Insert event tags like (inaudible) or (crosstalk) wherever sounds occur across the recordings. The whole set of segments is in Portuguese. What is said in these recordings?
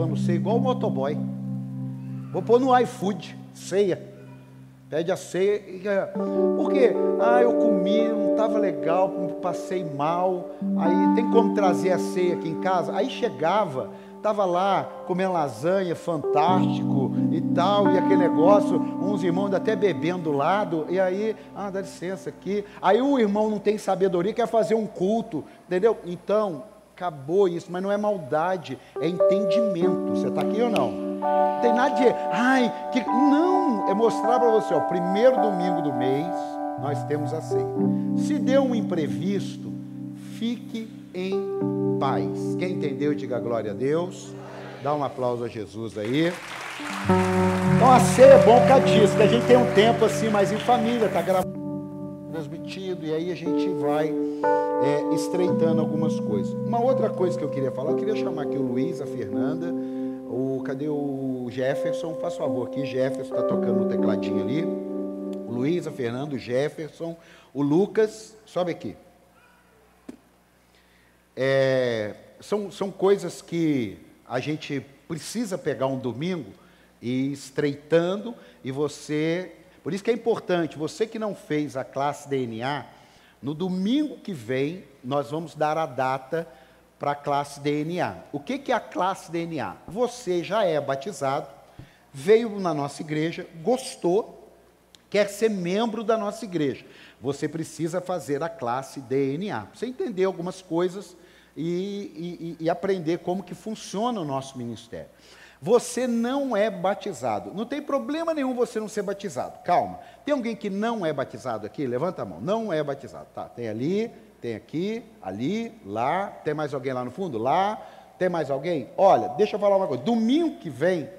levando ceia igual o motoboy. Vou pôr no iFood, ceia. Pede a ceia. Por quê? Ah, eu comi, não estava legal, passei mal. Aí tem como trazer a ceia aqui em casa? Aí chegava, estava lá comendo lasanha, fantástico e tal, e aquele negócio, uns irmãos até bebendo do lado, e aí, ah, dá licença aqui. Aí o irmão não tem sabedoria, quer fazer um culto, entendeu? Então, acabou isso, mas não é maldade, é entendimento. Você está aqui ou não? Não tem nada de, ai, que. Não, é mostrar para você, ó, primeiro domingo do mês, nós temos a ceia. Se deu um imprevisto, fique em paz. Quem entendeu, diga glória a Deus. Dá um aplauso a Jesus aí. Então a ceia é bom por que a gente tem um tempo assim mais em família, tá gravando, transmitido, e aí a gente vai é, estreitando algumas coisas. Uma outra coisa que eu queria falar, eu queria chamar aqui o Luiz, a Fernanda, o, cadê o Jefferson? Faz favor aqui, Jefferson está tocando o tecladinho ali. O Luiz, a Fernanda, o Jefferson, o Lucas, sobe aqui. É, são, são coisas que a gente precisa pegar um domingo e estreitando, e você. Por isso que é importante, você que não fez a classe DNA, no domingo que vem, nós vamos dar a data para a classe DNA. O que, que é a classe DNA? Você já é batizado, veio na nossa igreja, gostou, quer ser membro da nossa igreja. Você precisa fazer a classe DNA. Você entender algumas coisas e, e, e aprender como que funciona o nosso ministério. Você não é batizado. Não tem problema nenhum você não ser batizado. Calma. Tem alguém que não é batizado aqui? Levanta a mão. Não é batizado. Tá, tem ali, tem aqui, ali, lá. Tem mais alguém lá no fundo? Lá. Tem mais alguém? Olha, deixa eu falar uma coisa. Domingo que vem,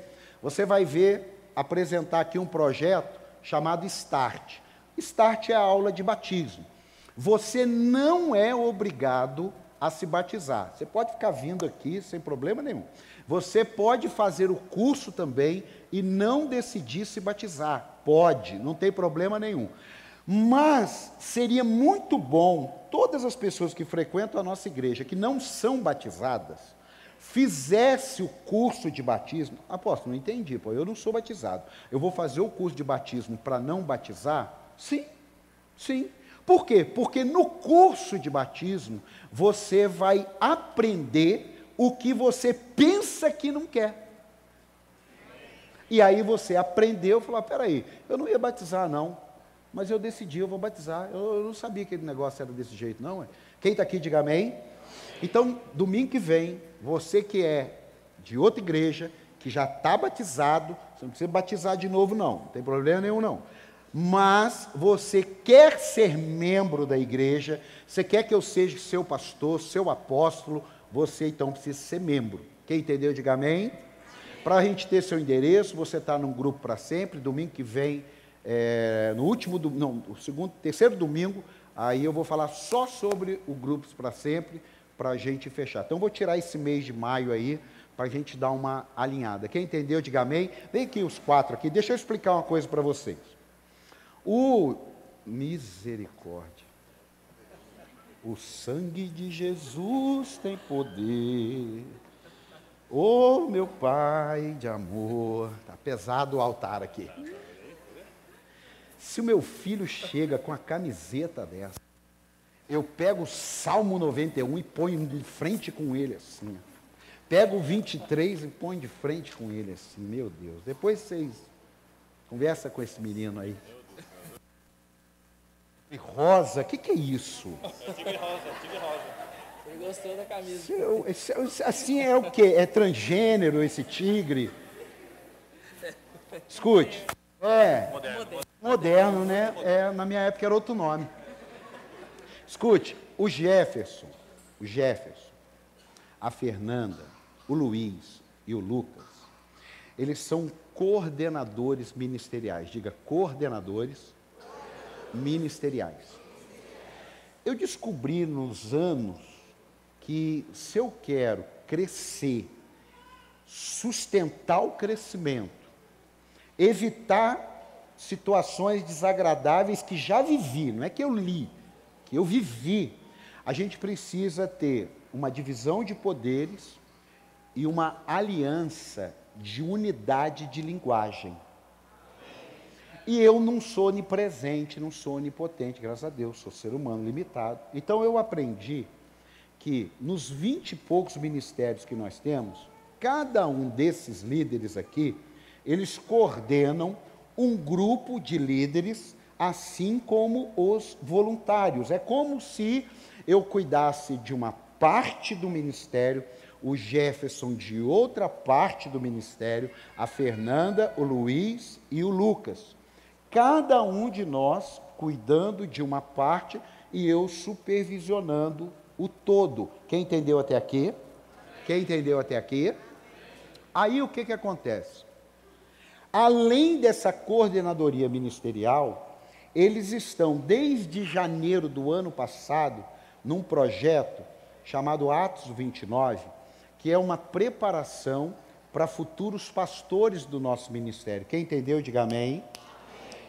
você vai ver apresentar aqui um projeto chamado Start. Start é a aula de batismo. Você não é obrigado a se batizar. Você pode ficar vindo aqui sem problema nenhum. Você pode fazer o curso também e não decidir se batizar. Pode, não tem problema nenhum. Mas seria muito bom todas as pessoas que frequentam a nossa igreja, que não são batizadas, fizesse o curso de batismo. Apóstolo, não entendi, pô, eu não sou batizado. Eu vou fazer o curso de batismo para não batizar? Sim, sim. Por quê? Porque no curso de batismo você vai aprender o que você pensa que não quer. E aí você aprendeu e falou: ah, peraí, eu não ia batizar, não, mas eu decidi, eu vou batizar. Eu, eu não sabia que aquele negócio era desse jeito, não. Quem está aqui, diga amém. Então, domingo que vem, você que é de outra igreja, que já está batizado, você não precisa batizar de novo, não, não tem problema nenhum, não mas você quer ser membro da igreja, você quer que eu seja seu pastor, seu apóstolo, você então precisa ser membro. Quem entendeu, diga amém. Para a gente ter seu endereço, você está num grupo para sempre, domingo que vem, é, no último, não, o segundo, terceiro domingo, aí eu vou falar só sobre o Grupos para Sempre, para a gente fechar. Então, vou tirar esse mês de maio aí, para a gente dar uma alinhada. Quem entendeu, diga amém. Vem aqui os quatro aqui, deixa eu explicar uma coisa para vocês. O misericórdia. O sangue de Jesus tem poder. Oh, meu Pai de amor. Está pesado o altar aqui. Se o meu filho chega com a camiseta dessa, eu pego o Salmo 91 e ponho de frente com ele assim. Pego o 23 e ponho de frente com ele assim. Meu Deus. Depois vocês conversa com esse menino aí. Rosa, o que, que é isso? Tigre rosa, tigre rosa. Ele gostou da camisa. Esse, esse, assim é o quê? É transgênero esse tigre? Escute. É. Moderno. Moderno, né? É, na minha época era outro nome. Escute, o Jefferson, o Jefferson, a Fernanda, o Luiz e o Lucas, eles são coordenadores ministeriais. Diga, coordenadores ministeriais. Eu descobri nos anos que se eu quero crescer, sustentar o crescimento, evitar situações desagradáveis que já vivi, não é que eu li, que eu vivi, a gente precisa ter uma divisão de poderes e uma aliança de unidade de linguagem. E eu não sou onipresente, não sou onipotente, graças a Deus, sou ser humano limitado. Então eu aprendi que nos vinte e poucos ministérios que nós temos, cada um desses líderes aqui, eles coordenam um grupo de líderes, assim como os voluntários. É como se eu cuidasse de uma parte do ministério, o Jefferson de outra parte do ministério, a Fernanda, o Luiz e o Lucas. Cada um de nós cuidando de uma parte e eu supervisionando o todo. Quem entendeu até aqui? Quem entendeu até aqui? Aí o que, que acontece? Além dessa coordenadoria ministerial, eles estão desde janeiro do ano passado num projeto chamado Atos 29, que é uma preparação para futuros pastores do nosso ministério. Quem entendeu, diga amém.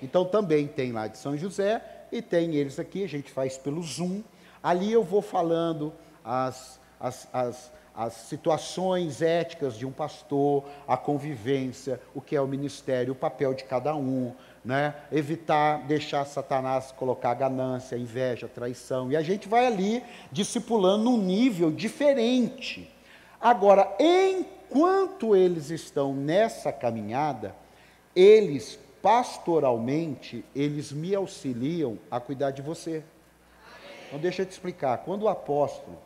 Então também tem lá de São José e tem eles aqui, a gente faz pelo Zoom. Ali eu vou falando as, as, as, as situações éticas de um pastor, a convivência, o que é o ministério, o papel de cada um, né? evitar deixar Satanás colocar ganância, inveja, traição. E a gente vai ali discipulando num nível diferente. Agora, enquanto eles estão nessa caminhada, eles pastoralmente, eles me auxiliam a cuidar de você. Então, deixa eu te explicar. Quando o apóstolo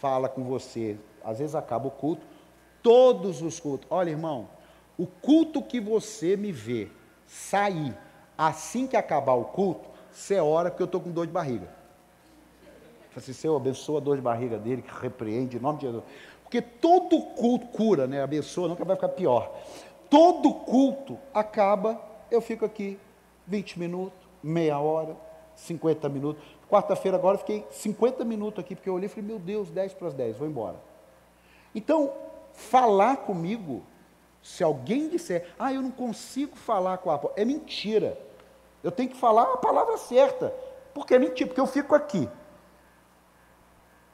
fala com você, às vezes acaba o culto, todos os cultos. Olha, irmão, o culto que você me vê sair assim que acabar o culto, você ora porque eu estou com dor de barriga. Fala assim, Senhor, abençoa a dor de barriga dele, que repreende, em nome de Jesus. Porque todo culto cura, né? Abençoa, nunca vai ficar pior. Todo culto acaba eu fico aqui 20 minutos, meia hora, 50 minutos. Quarta-feira agora fiquei 50 minutos aqui, porque eu olhei e falei, meu Deus, 10 para as 10, vou embora. Então, falar comigo, se alguém disser, ah, eu não consigo falar com a é mentira. Eu tenho que falar a palavra certa. Porque é mentira, porque eu fico aqui.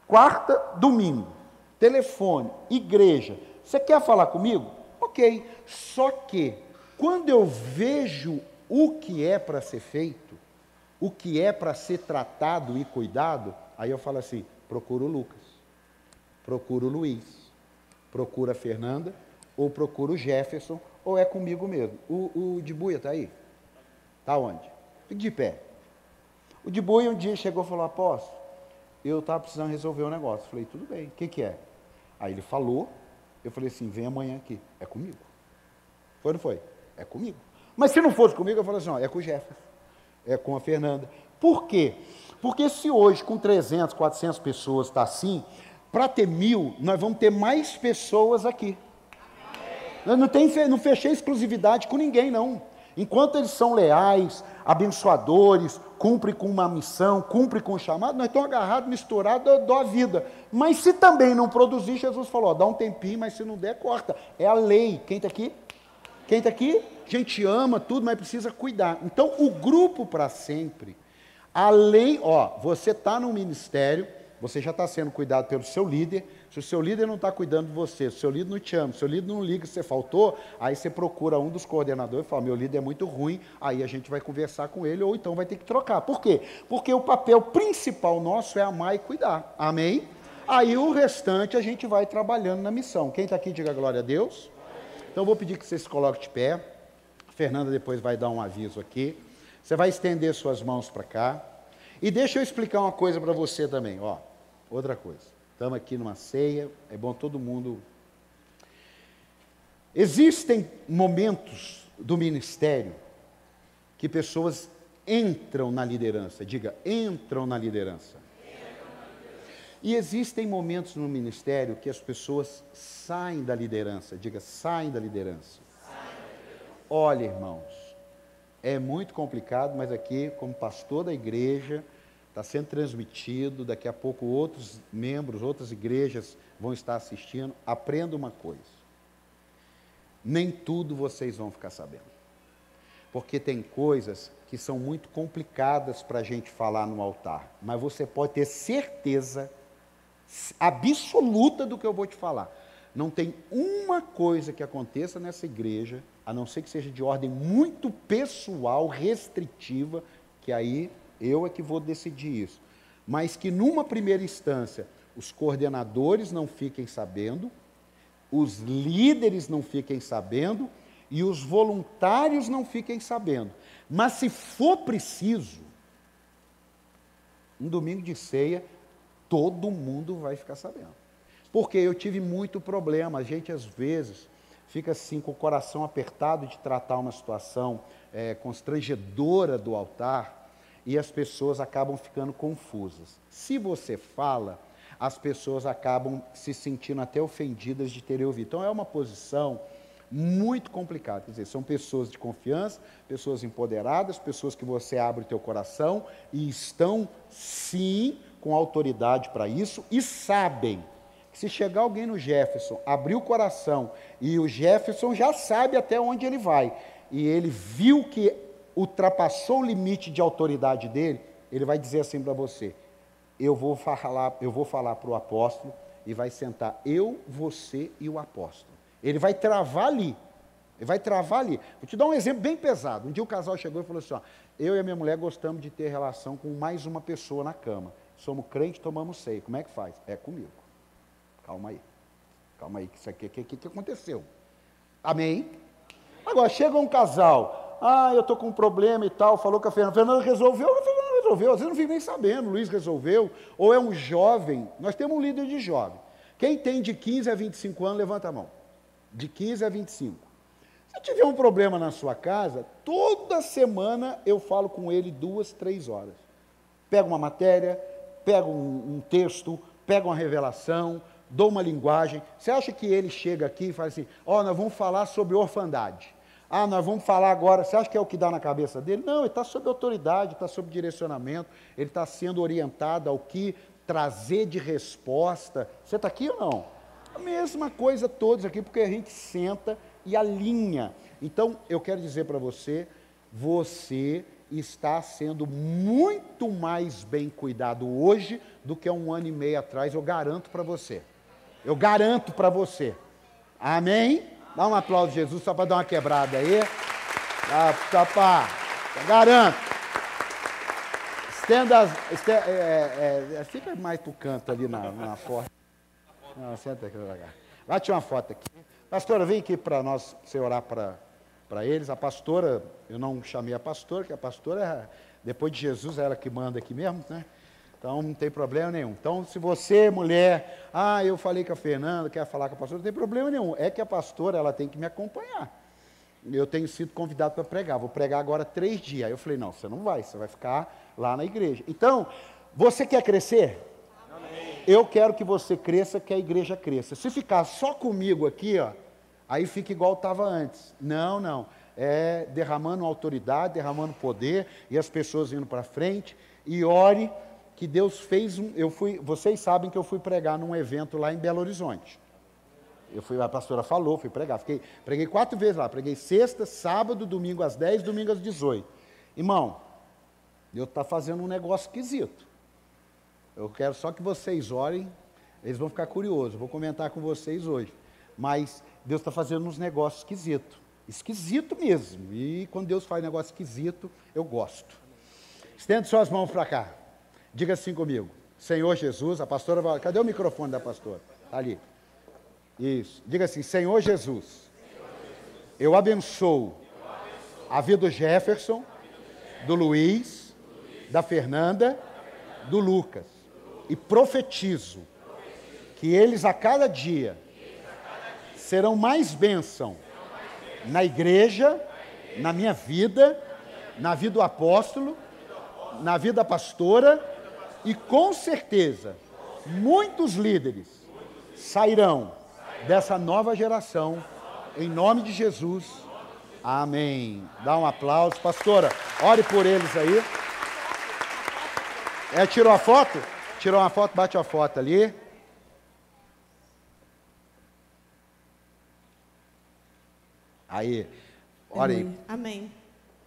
Quarta, domingo, telefone, igreja. Você quer falar comigo? Ok. Só que quando eu vejo o que é para ser feito, o que é para ser tratado e cuidado, aí eu falo assim: procura o Lucas, procura o Luiz, procura a Fernanda, ou procura o Jefferson, ou é comigo mesmo. O, o de Buia está aí? Está onde? Fique de pé. O de Buia um dia chegou e falou: Apóstolo, eu estava precisando resolver um negócio. Eu falei: tudo bem, o que, que é? Aí ele falou, eu falei assim: vem amanhã aqui. É comigo. Foi ou não foi? É comigo. Mas se não fosse comigo, eu falo assim, é com o Jefferson, é com a Fernanda. Por quê? Porque se hoje com 300, 400 pessoas está assim, para ter mil, nós vamos ter mais pessoas aqui. Não, tem, não fechei exclusividade com ninguém, não. Enquanto eles são leais, abençoadores, cumprem com uma missão, cumprem com o um chamado, nós estamos agarrados, misturados, eu dou a vida. Mas se também não produzir, Jesus falou, ó, dá um tempinho, mas se não der, corta. É a lei. Quem está aqui? Quem está aqui? A gente ama tudo, mas precisa cuidar. Então, o grupo para sempre, além, ó, você está no ministério, você já está sendo cuidado pelo seu líder. Se o seu líder não está cuidando de você, se o seu líder não te ama, se o seu líder não liga, você faltou, aí você procura um dos coordenadores e fala: meu líder é muito ruim, aí a gente vai conversar com ele, ou então vai ter que trocar. Por quê? Porque o papel principal nosso é amar e cuidar. Amém? Aí o restante a gente vai trabalhando na missão. Quem está aqui, diga glória a Deus. Então, vou pedir que você se coloque de pé. Fernanda depois vai dar um aviso aqui. Você vai estender suas mãos para cá. E deixa eu explicar uma coisa para você também. Ó, outra coisa. Estamos aqui numa ceia. É bom todo mundo. Existem momentos do ministério que pessoas entram na liderança. Diga, entram na liderança. E existem momentos no ministério que as pessoas saem da liderança. Diga, saem da liderança. Olha, irmãos, é muito complicado, mas aqui, como pastor da igreja, está sendo transmitido. Daqui a pouco, outros membros, outras igrejas vão estar assistindo. Aprenda uma coisa: nem tudo vocês vão ficar sabendo. Porque tem coisas que são muito complicadas para a gente falar no altar, mas você pode ter certeza absoluta do que eu vou te falar. não tem uma coisa que aconteça nessa igreja, a não ser que seja de ordem muito pessoal, restritiva, que aí eu é que vou decidir isso. Mas que numa primeira instância os coordenadores não fiquem sabendo, os líderes não fiquem sabendo e os voluntários não fiquem sabendo. Mas se for preciso, um domingo de ceia, todo mundo vai ficar sabendo. Porque eu tive muito problema, a gente às vezes fica assim com o coração apertado de tratar uma situação é, constrangedora do altar e as pessoas acabam ficando confusas. Se você fala, as pessoas acabam se sentindo até ofendidas de terem ouvido. Então é uma posição muito complicada. Quer dizer, são pessoas de confiança, pessoas empoderadas, pessoas que você abre o teu coração e estão sim com autoridade para isso e sabem que se chegar alguém no Jefferson, abrir o coração e o Jefferson já sabe até onde ele vai e ele viu que ultrapassou o limite de autoridade dele, ele vai dizer assim para você: eu vou falar, eu vou falar para o apóstolo e vai sentar eu, você e o apóstolo. Ele vai travar ali. Ele vai travar ali. Vou te dar um exemplo bem pesado. Um dia o casal chegou e falou assim: ó, eu e a minha mulher gostamos de ter relação com mais uma pessoa na cama. Somos crentes, tomamos ceia. Como é que faz? É comigo. Calma aí. Calma aí, que isso aqui, o que, que, que aconteceu? Amém? Agora, chega um casal, ah, eu estou com um problema e tal, falou com a Fernanda, Fernanda resolveu, a Fernanda resolveu, às vezes não fico nem sabendo, Luiz resolveu, ou é um jovem, nós temos um líder de jovem. Quem tem de 15 a 25 anos, levanta a mão. De 15 a 25. Se tiver um problema na sua casa, toda semana eu falo com ele duas, três horas. Pega uma matéria, pega um, um texto, pega uma revelação, dou uma linguagem. Você acha que ele chega aqui e fala assim: Ó, oh, nós vamos falar sobre orfandade. Ah, nós vamos falar agora. Você acha que é o que dá na cabeça dele? Não, ele está sob autoridade, está sob direcionamento, ele está sendo orientado ao que trazer de resposta. Você está aqui ou não? A mesma coisa todos aqui, porque a gente senta e alinha. Então, eu quero dizer para você, você está sendo muito mais bem cuidado hoje do que um ano e meio atrás, eu garanto para você. Eu garanto para você. Amém? Dá um aplauso, Jesus, só para dar uma quebrada aí. Ah, só para. Garanto. Estenda as. Estenda, é, é, é, fica mais o canto ali na, na foto. Não, senta aqui devagar. Bate uma foto aqui. Pastora, vem aqui para nós, você orar para eles. A pastora, eu não chamei a pastora, que a pastora, é, depois de Jesus, é ela que manda aqui mesmo, né? Então não tem problema nenhum. Então, se você, mulher, ah, eu falei com a Fernanda, quer falar com a pastora, não tem problema nenhum. É que a pastora ela tem que me acompanhar. Eu tenho sido convidado para pregar. Vou pregar agora três dias. Aí eu falei, não, você não vai, você vai ficar lá na igreja. Então, você quer crescer? Amém. Eu quero que você cresça, que a igreja cresça. Se ficar só comigo aqui, ó, aí fica igual estava antes. Não, não. É derramando autoridade, derramando poder, e as pessoas indo para frente. E ore que Deus fez um. Eu fui, vocês sabem que eu fui pregar num evento lá em Belo Horizonte. Eu fui, a pastora falou, fui pregar. Fiquei, preguei quatro vezes lá. Preguei sexta, sábado, domingo às 10, domingo às 18. Irmão, Deus está fazendo um negócio esquisito. Eu quero só que vocês orem, eles vão ficar curiosos. vou comentar com vocês hoje. Mas Deus está fazendo uns negócios esquisitos. Esquisito mesmo. E quando Deus faz negócio esquisito, eu gosto. Estende suas mãos para cá. Diga assim comigo. Senhor Jesus, a pastora vai. Cadê o microfone da pastora? Está ali. Isso. Diga assim: Senhor Jesus, eu abençoo a vida do Jefferson, do Luiz, da Fernanda, do Lucas. E profetizo que eles a cada dia serão mais bênção na igreja, na minha vida, na vida do apóstolo, na vida da pastora e com certeza, muitos líderes sairão dessa nova geração, em nome de Jesus. Amém. Dá um aplauso. Pastora, ore por eles aí. É, tirou a foto? Tirou uma foto, bate a foto ali. Aí, ore aí. Amém.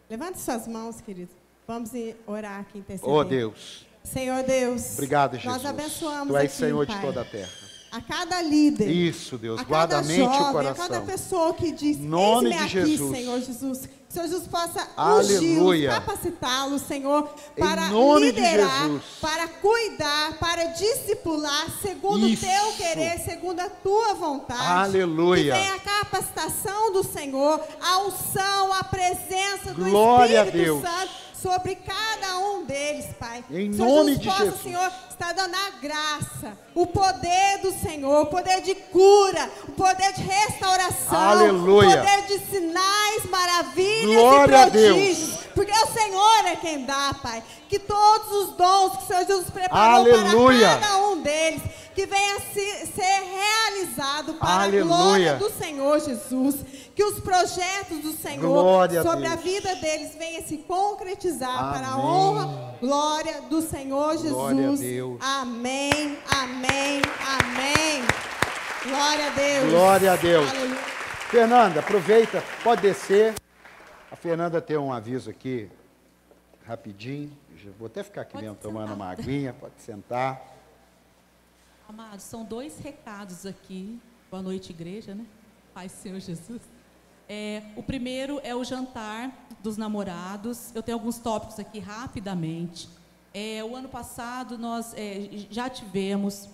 Levante suas mãos, querido. Vamos orar aqui, interceder. Oh, Deus. Senhor Deus. Obrigado, Jesus. Nós abençoamos Tu és aqui, Senhor Pai. de toda a terra. a cada líder. Isso, Deus. a Guarda a cada mente e o jovem, a coração. cada pessoa que diz, Nome de aqui, Jesus. Senhor Jesus. Que o Senhor Jesus possa Aleluia. ungí-los, capacitá-los, Senhor, Em para liderar, para cuidar, para discipular, segundo o teu querer, segundo a tua vontade. Aleluia. Que venha a capacitação do Senhor, a unção, a presença do Glória Espírito. Santo sobre cada um deles, Pai. Em Senhor nome Jesus de possa, Jesus. Senhor, estar dando a graça, o poder do Senhor, o poder de cura, o poder de restauração, Aleluia. o poder de sinais, maravilhas Glória e prodígios. Porque o Senhor é quem dá, Pai. Que todos os dons que o Senhor Jesus preparou Aleluia. para cada um deles, que venha se, ser realizado para Aleluia. a glória do Senhor Jesus. Que os projetos do Senhor Glória a sobre a, Deus. vida deles venham se concretizar para a Amém. honra, glória do Senhor Jesus. Glória a Deus. Amém, amém, amém. Glória a Deus. Glória a Deus. Aleluia. Fernanda, aproveita, pode descer. A Fernanda tem um aviso aqui, rapidinho. Vou até ficar aqui Pode mesmo tomando sentar. uma aguinha, pode sentar. Amados, são dois recados aqui. Boa noite, igreja, né? Pai Senhor Jesus. É, o primeiro é o jantar dos namorados. Eu tenho alguns tópicos aqui rapidamente. É, o ano passado nós é, já tivemos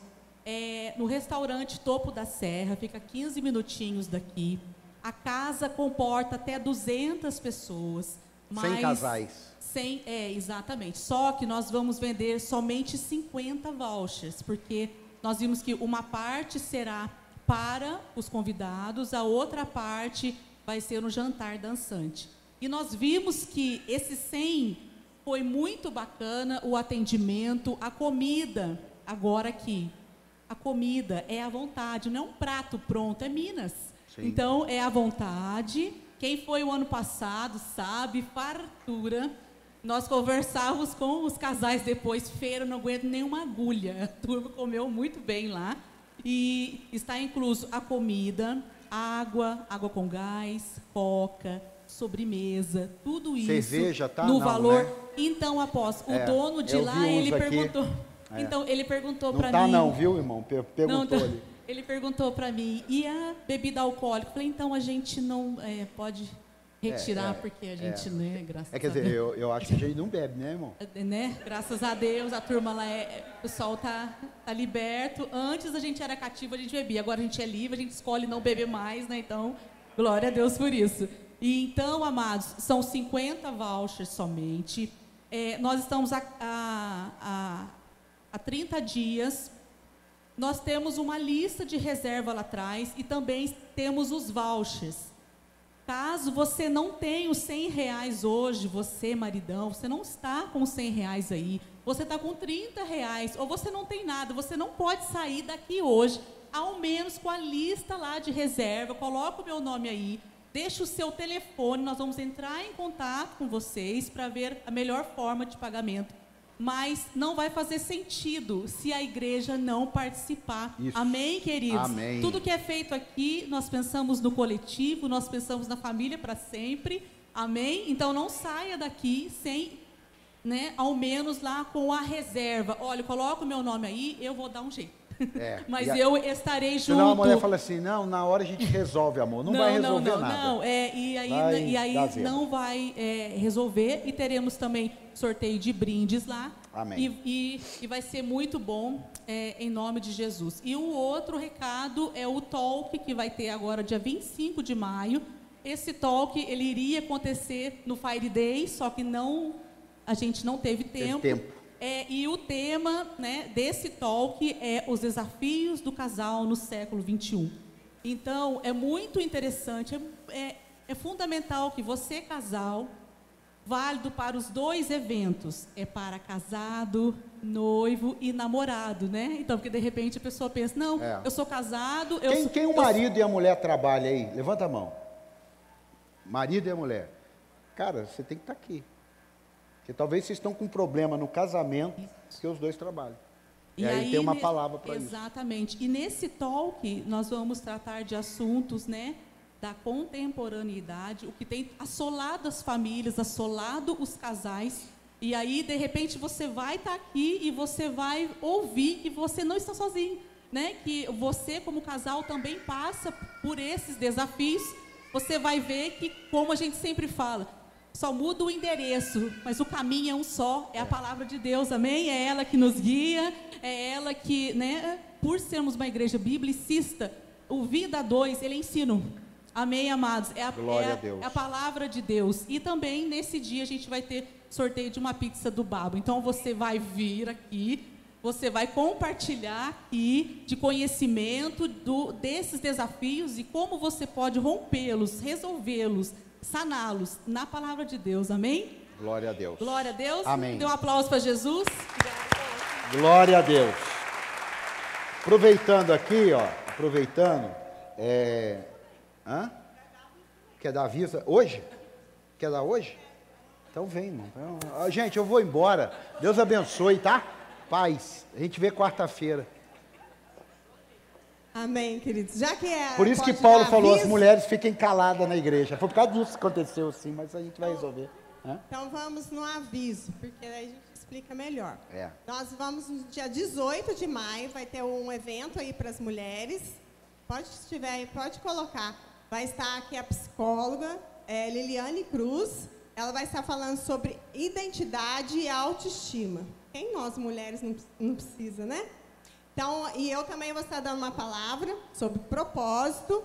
é, no restaurante Topo da Serra, fica 15 minutinhos daqui. A casa comporta até 200 pessoas. Sem casais. sem, é, exatamente. Só que nós vamos vender somente 50 vouchers, porque nós vimos que uma parte será para os convidados, a outra parte vai ser no jantar dançante. E nós vimos que esse 100 foi muito bacana, o atendimento, a comida, agora aqui. A comida é à vontade, não é um prato pronto, é Minas. Sim. Então, é à vontade. Quem foi o ano passado sabe, fartura. Nós conversávamos com os casais depois, feira, não aguento nenhuma agulha. A turma comeu muito bem lá. E está incluso a comida, água, água com gás, coca, sobremesa, tudo isso. Cerveja, tá? No Não, valor. né? Então, após, o É, dono de lá, ele aqui. perguntou. É. Então, ele perguntou Não para tá mim. não, viu, irmão? Per- Não, Perguntou tá. Ele perguntou para mim, e a bebida alcoólica? Eu falei, então a gente não é, pode retirar, É, é, porque a gente, é. né, graças É, quer a dizer, Deus. eu, eu acho que a gente não bebe, né, irmão? É, Né? Graças a Deus, a turma lá é. é- O pessoal tá, tá liberto. Antes a gente era cativo, a gente bebia. Agora a gente é livre, a gente escolhe não beber mais, né? Então, glória a Deus por isso. E então, amados, são 50 vouchers somente. É, nós estamos há a, a, há 30 dias. Nós temos uma lista de reserva lá atrás e também temos os vouchers. Caso você não tenha os 100 reais hoje, você, maridão, você não está com os 100 reais aí, você está com 30 reais, ou você não tem nada, você não pode sair daqui hoje, ao menos com a lista lá de reserva, coloca o meu nome aí, deixa o seu telefone, nós vamos entrar em contato com vocês para ver a melhor forma de pagamento. Mas não vai fazer sentido se a igreja não participar. Isso. Amém, queridos? Amém. Tudo que é feito aqui, nós pensamos no coletivo, nós pensamos na família para sempre. Amém? Então não saia daqui sem, né, ao menos lá com a reserva. Olha, coloca o meu nome aí, eu vou dar um jeito. É. (laughs) Mas a- eu estarei junto. Senão a mulher fala assim, não, na hora a gente resolve, amor. Não, vai resolver não, nada. Não, é, e aí, Vai e aí não vai é, resolver. E teremos também sorteio de brindes lá. Amém. E, e, e vai ser muito bom é, em nome de Jesus. E o outro recado é o talk que vai ter agora dia 25 de maio. Esse talk ele iria acontecer no Fire Day, só que não a gente não teve Teve tempo. É, e o tema né, desse talk é os desafios do casal no século 21. Então, é muito interessante, é, é, é fundamental que você, casal, válido para os dois eventos, é para casado, noivo e namorado, né? Então, porque de repente a pessoa pensa, não, É. eu sou casado, eu Quem, sou, quem o marido e a mulher trabalham aí? Levanta a mão. Marido e a mulher. Cara, você tem que estar aqui. Porque talvez vocês estão com um problema no casamento, porque os dois trabalham. E, aí, tem uma palavra para isso. Exatamente. E nesse talk nós vamos tratar de assuntos, né, da contemporaneidade, o que tem assolado as famílias, assolado os casais. E aí, de repente, você vai estar aqui e você vai ouvir que você não está sozinho. né, que você como casal também passa por esses desafios. Você vai ver que, como a gente sempre fala, só muda o endereço, mas o caminho é um só, é a palavra de Deus, amém? É ela que nos guia, é ela que, né, por sermos uma igreja biblicista, o Vida 2, ele é ensino. Amém, amados? É a, Glória é, a Deus. é a palavra de Deus. E também nesse dia a gente vai ter sorteio de uma pizza do Babo. Então você vai vir aqui, você vai compartilhar aqui de conhecimento do, desses desafios e como você pode rompê-los, resolvê-los, saná-los na palavra de Deus. Amém? Glória a Deus. Glória a Deus. Amém. Dê um aplauso para Jesus. Glória a Deus. Aproveitando aqui, ó, aproveitando, é, hã? Quer dar aviso hoje? Quer dar hoje? Então vem, irmão. Então, gente, eu vou embora. Deus abençoe, tá? Paz. A gente vê quarta-feira. Amém, queridos. Já que é. Por isso que Paulo falou, as mulheres fiquem caladas na igreja. Foi por causa disso que aconteceu, sim, mas a gente vai resolver. Hã? Então vamos no aviso, porque aí a gente explica melhor. É. Nós vamos no dia 18 de maio, vai ter um evento aí para as mulheres. Pode se tiver aí, pode colocar. Vai estar aqui a psicóloga é, Liliane Cruz. Ela vai estar falando sobre identidade e autoestima. Quem nós mulheres não, não precisa, né? Então, e eu também vou estar dando uma palavra sobre propósito.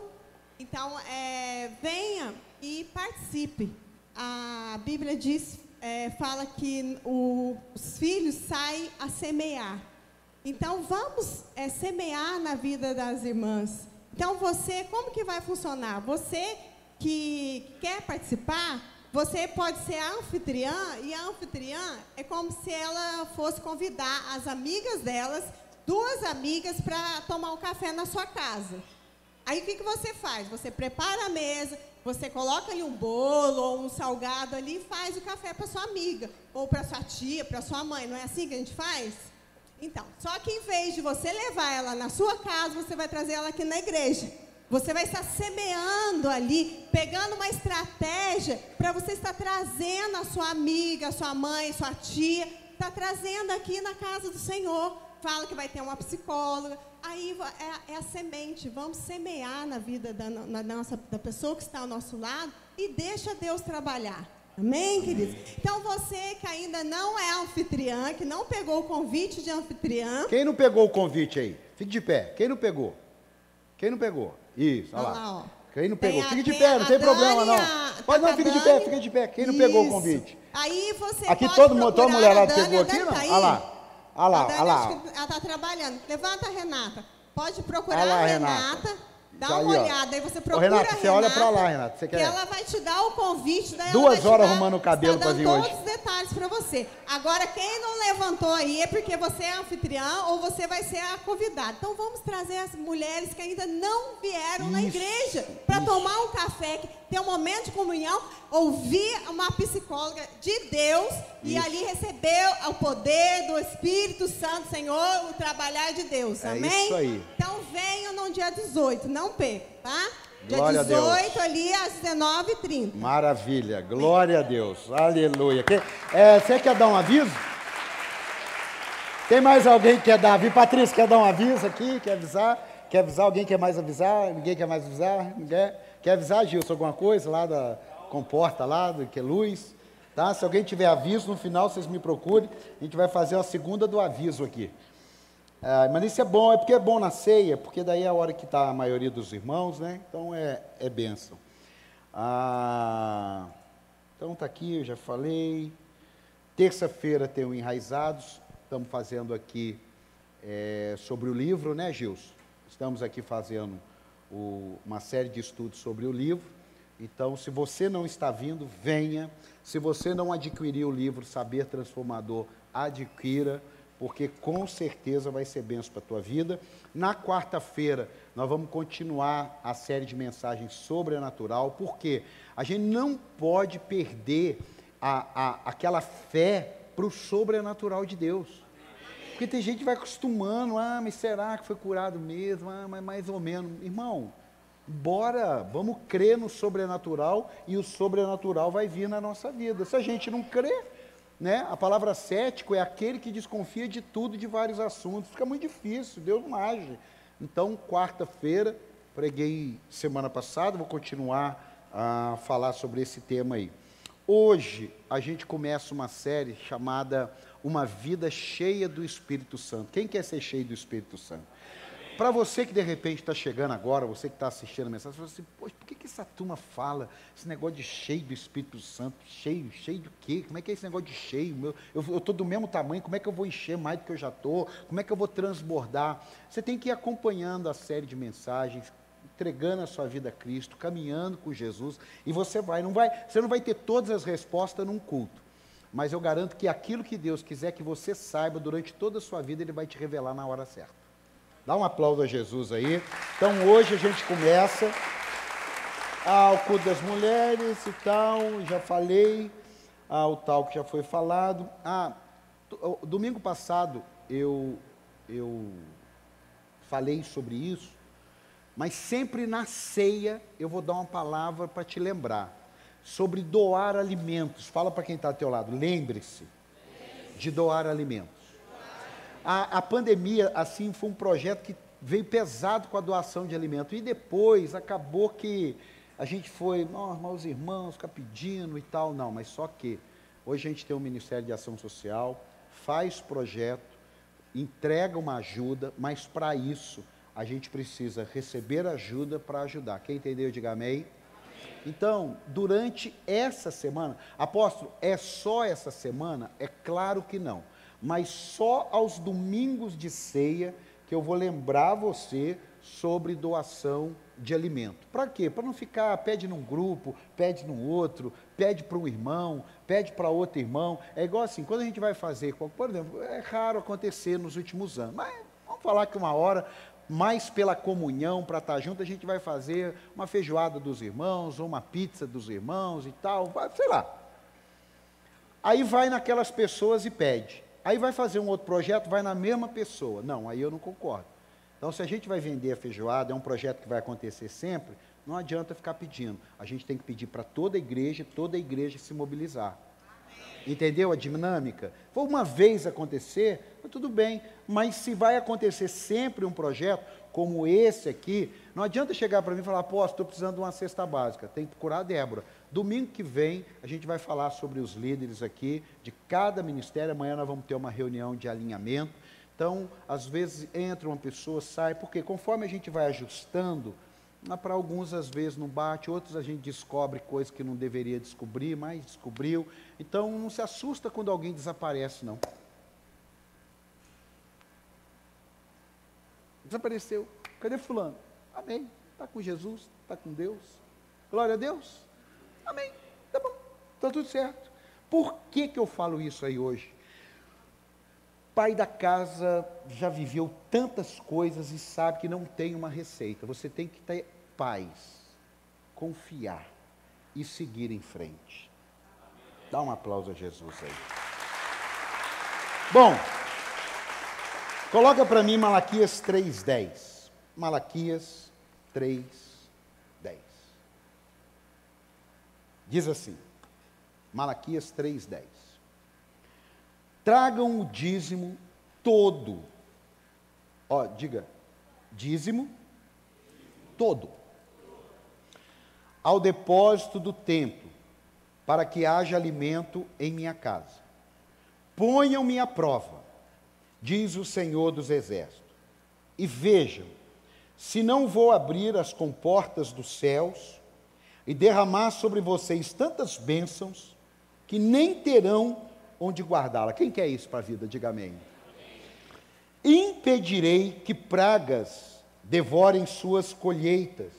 Então, é, venha e participe. A Bíblia diz, é, fala que o- os filhos saem a semear. Então, vamos é, semear na vida das irmãs. Então, você, como que vai funcionar? Você que quer participar, você pode ser a anfitriã, e a anfitriã é como se ela fosse convidar as amigas delas, duas amigas, para tomar um café na sua casa. Aí o que, que você faz? Você prepara a mesa, você coloca ali um bolo ou um salgado ali e faz o café para sua amiga, ou para sua tia, para sua mãe. Não é assim que a gente faz? Então, só que em vez de você levar ela na sua casa, você vai trazer ela aqui na igreja. Você vai estar semeando ali, pegando uma estratégia para você estar trazendo a sua amiga, a sua mãe, sua tia, está trazendo aqui na casa do Senhor. Fala que vai ter uma psicóloga. Aí é, é a semente. Vamos semear na vida da, na nossa, da pessoa que está ao nosso lado e deixa Deus trabalhar. Amém, queridos? Então você que ainda não é anfitriã, que não pegou o convite de anfitriã, Quem não pegou o convite aí? Fique de pé. Quem não pegou? Quem não pegou? Isso, olha Olha lá. lá. Quem não pegou? a- Fique de pé, não tem problema não. a- Pode tá não, fique de pé, fique de pé. Quem não pegou o convite? Aí você Aqui pode todo mundo, toda mulher Dani, pegou aqui, não? tá? Olha lá. Olha lá, A olha lá. que ela está trabalhando. Levanta, Renata. Pode procurar lá, a Renata. Renata. Dá Tá uma aí, olhada. Aí você Ô, procura Renata, a você olha pra lá, Renata, você que quer- ela vai te dar o convite. Daí ela Duas horas dar- arrumando o cabelo dando vir todos hoje. os detalhes para você. Agora, quem não levantou aí é porque você é anfitriã ou você vai ser a convidada. Então, vamos trazer as mulheres que ainda não vieram na Isso, igreja para tomar um café, que- ter um momento de comunhão, ouvir uma psicóloga de Deus e Isso. ali receber o poder do Espírito Santo, Senhor, o trabalhar de Deus. É Amém? isso aí. Então, venham no dia 18, não perca, tá? Dia Glória a Deus. 18 ali às 19h30. Maravilha, glória a Deus, aleluia. Que- é, você quer dar um aviso? Tem mais alguém que quer dar aviso? Patrícia, quer dar um aviso aqui? Quer avisar? Quer avisar? Alguém quer mais avisar? Ninguém quer mais avisar? Ninguém? Quer avisar, Gilson, alguma coisa lá da comporta lá, do que é luz? Tá? Se alguém tiver aviso, no final vocês me procurem. A gente vai fazer a segunda do aviso aqui. Ah, mas isso é bom, é porque é bom na ceia, porque daí é a hora que está a maioria dos irmãos, né? Então é, é bênção. Ah, então está aqui, eu já falei. Terça-feira tem o Enraizados, estamos fazendo aqui é, sobre o livro, né, Gilson? Estamos aqui fazendo o- uma série de estudos sobre o livro. Então, se você não está vindo, venha. Se você não adquirir o livro Saber Transformador, adquira, porque com certeza vai ser benção para a tua vida. Na quarta-feira, nós vamos continuar a série de mensagens sobrenatural, porque a gente não pode perder a, a, aquela fé para o sobrenatural de Deus. Porque tem gente que vai acostumando, ah, mas será que foi curado mesmo? Ah, mas mais ou menos. Irmão, bora, vamos crer no sobrenatural e o sobrenatural vai vir na nossa vida. Se a gente não crer, Né? A palavra cético é aquele que desconfia de tudo, de vários assuntos. Fica muito difícil, Deus não age. Então, quarta-feira, preguei semana passada, vou continuar a falar sobre esse tema aí. Hoje a gente começa uma série chamada Uma Vida Cheia do Espírito Santo. Quem quer ser cheio do Espírito Santo? Para você que de repente está chegando agora, você que está assistindo a mensagem, você assim, poxa, por que, que essa turma fala esse negócio de cheio do Espírito Santo? Cheio, cheio do quê? Como é que é esse negócio de cheio? eu estou do mesmo tamanho, como é que eu vou encher mais do que eu já estou? Como é que eu vou transbordar? Você tem que ir acompanhando a série de mensagens, entregando a sua vida a Cristo, caminhando com Jesus, e você vai, não vai, você não vai ter todas as respostas num culto. Mas eu garanto que aquilo que Deus quiser que você saiba durante toda a sua vida, Ele vai te revelar na hora certa. Dá um aplauso a Jesus aí. Então hoje a gente começa ao culto das mulheres e tal, já falei, ao tal que já foi falado. Ah, domingo passado eu, eu falei sobre isso, mas sempre na ceia eu vou dar uma palavra para te lembrar sobre doar alimentos. Fala para quem está ao teu lado, lembre-se de doar alimentos. A, a pandemia, assim, foi um projeto que veio pesado com a doação de alimento. E depois acabou que a gente foi, oh, os irmãos, ficar pedindo e tal. Não, mas só que hoje a gente tem um Ministério de Ação Social, faz projeto, entrega uma ajuda, mas para isso a gente precisa receber ajuda para ajudar. Quem entendeu, diga amém. Então, durante essa semana, apóstolo, é só essa semana? É claro que não mas só aos domingos de ceia que eu vou lembrar você sobre doação de alimento. Para quê? Para não ficar, pede num grupo, pede num outro, pede para um irmão, pede para outro irmão. É igual assim, quando a gente vai fazer, por exemplo, é raro acontecer nos últimos anos, mas vamos falar que uma hora, mais pela comunhão, para estar junto, a gente vai fazer uma feijoada dos irmãos, ou uma pizza dos irmãos e tal, sei lá. Aí vai naquelas pessoas e pede. Aí vai fazer um outro projeto, vai na mesma pessoa. Não, aí eu não concordo. Então, se a gente vai vender a feijoada, é um projeto que vai acontecer sempre, não adianta ficar pedindo. A gente tem que pedir para toda a igreja, toda a igreja se mobilizar. Entendeu a dinâmica? Foi uma vez acontecer, tudo bem. Mas se vai acontecer sempre um projeto como esse aqui, não adianta chegar para mim e falar, pô, estou precisando de uma cesta básica. Tem que procurar a Débora. Domingo que vem, a gente vai falar sobre os líderes aqui, de cada ministério. Amanhã nós vamos ter uma reunião de alinhamento. Então, às vezes entra uma pessoa, sai, porque conforme a gente vai ajustando, para alguns às vezes não bate, outros a gente descobre coisas que não deveria descobrir, mas descobriu. Então, não se assusta quando alguém desaparece, não. Desapareceu. Cadê fulano? Amém. Está com Jesus, está com Deus. Glória a Deus. Amém. Tá bom. Está tudo certo. Por que, que eu falo isso aí hoje? Pai da casa já viveu tantas coisas e sabe que não tem uma receita. Você tem que ter paz, confiar e seguir em frente. Dá um aplauso a Jesus aí. Bom, coloca para mim Malaquias 3,10. Malaquias 3, Diz assim, Malaquias 3,10: Tragam o dízimo todo. Ó, diga, dízimo todo. Ao depósito do templo, para que haja alimento em minha casa. Ponham-me à prova, diz o Senhor dos Exércitos, e vejam se não vou abrir as comportas dos céus e derramar sobre vocês tantas bênçãos que nem terão onde guardá-la. Quem quer isso para a vida? Diga amém. Impedirei que pragas devorem suas colheitas,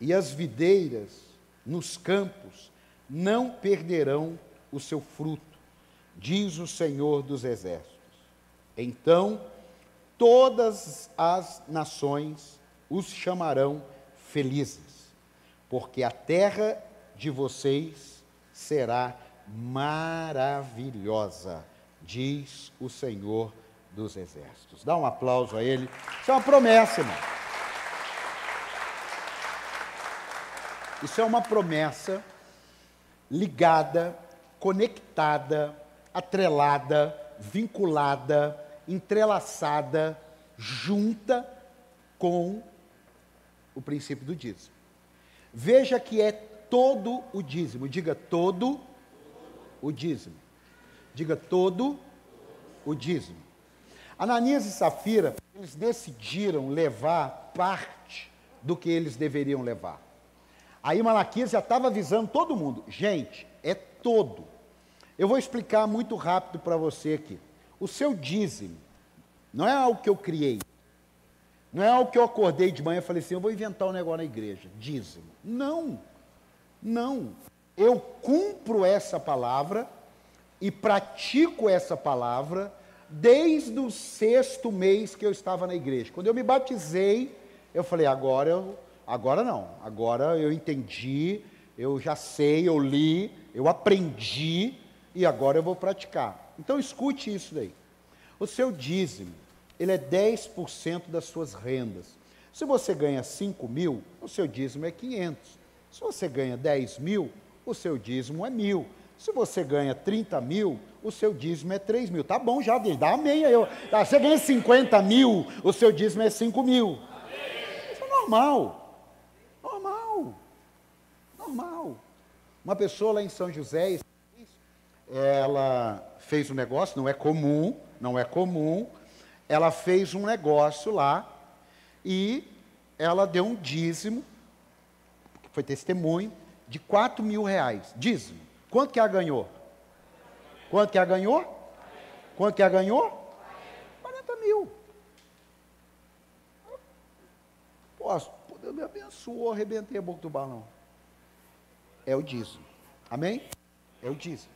e as videiras nos campos não perderão o seu fruto, diz o Senhor dos Exércitos. Então todas as nações os chamarão felizes porque a terra de vocês será maravilhosa, diz o Senhor dos Exércitos. Dá um aplauso a Ele. Isso é uma promessa, irmão. Isso é uma promessa ligada, conectada atrelada, vinculada, entrelaçada, junta com o princípio do dízimo. Veja que é todo o dízimo. Diga todo o dízimo. Diga todo o dízimo. Ananias e Safira, eles decidiram levar parte do que eles deveriam levar. Aí Malaquias já estava avisando todo mundo. Gente, é todo. Eu vou explicar muito rápido para você aqui. O seu dízimo não é algo que eu criei. Não é algo que eu acordei de manhã e falei assim, eu vou inventar um negócio na igreja. Dízimo. Não. Não. Eu cumpro essa palavra e pratico essa palavra desde o sexto mês que eu estava na igreja. Quando eu me batizei, eu falei, agora eu, agora não, agora eu entendi, eu já sei, eu li, eu aprendi e agora eu vou praticar. Então escute isso daí. O seu dízimo, ele é 10% das suas rendas. Se você ganha 5 mil, o seu dízimo é 500. Se você ganha 10 mil, o seu dízimo é mil. Se você ganha 30 mil, o seu dízimo é 3 mil. Tá bom já, dá amém. Eu, tá, você ganha 50 mil, o seu dízimo é 5 mil. Isso é. Normal. Normal. Uma pessoa lá em São José, ela fez um negócio, não é comum, não é comum. Ela fez um negócio lá e ela deu um dízimo, foi testemunho, de 4 mil reais. Dízimo. Quanto que ela ganhou? Quanto que ela ganhou? Quanto que ela ganhou? 40 mil. Posso, Deus me abençoou, arrebentei a boca do balão. É o dízimo. Amém? É o dízimo.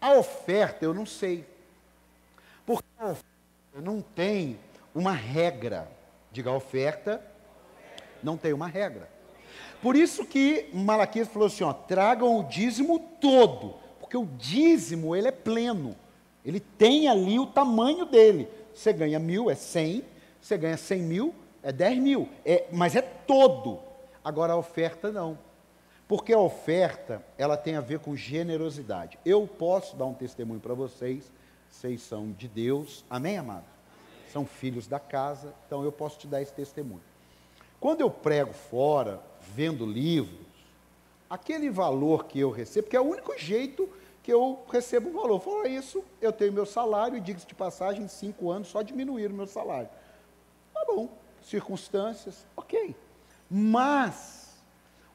A oferta eu não sei. Porque a oferta não tem uma regra. Diga, a oferta não tem uma regra. Por isso que Malaquias falou assim, ó, tragam o dízimo todo, porque o dízimo ele é pleno, ele tem ali o tamanho dele. Você ganha mil, é cem, você ganha cem mil, é dez mil, é, mas é todo. Agora a oferta não, porque a oferta ela tem a ver com generosidade. Eu posso dar um testemunho para vocês, vocês são de Deus, amém, amado? São filhos da casa, então eu posso te dar esse testemunho. Quando eu prego fora, vendo livros, aquele valor que eu recebo, que é o único jeito que eu recebo um valor. Fora isso, eu tenho meu salário e, digo de passagem, em cinco anos só diminuir o meu salário. Tá bom, circunstâncias, ok. Mas,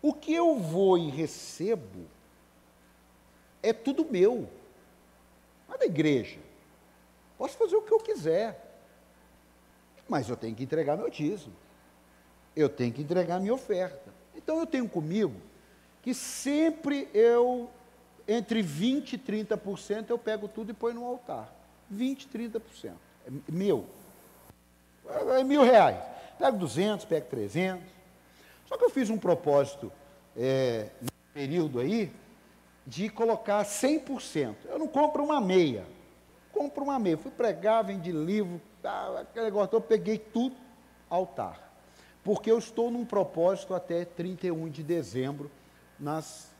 o que eu vou e recebo é tudo meu. Não é da igreja. Posso fazer o que eu quiser. Mas eu tenho que entregar meu dízimo. Eu tenho que entregar minha oferta. Então eu tenho comigo que sempre eu, entre 20% e 30%, eu pego tudo e põe no altar. 20%, 30%. É meu. É mil reais. Pego 200, pego 300. Só que eu fiz um propósito é, no período aí de colocar 100%. Eu não compro uma meia. Compro uma meia. Fui pregar, vendi livro, tá, aquele negócio, eu peguei tudo, altar porque eu estou num propósito até 31 de dezembro, nas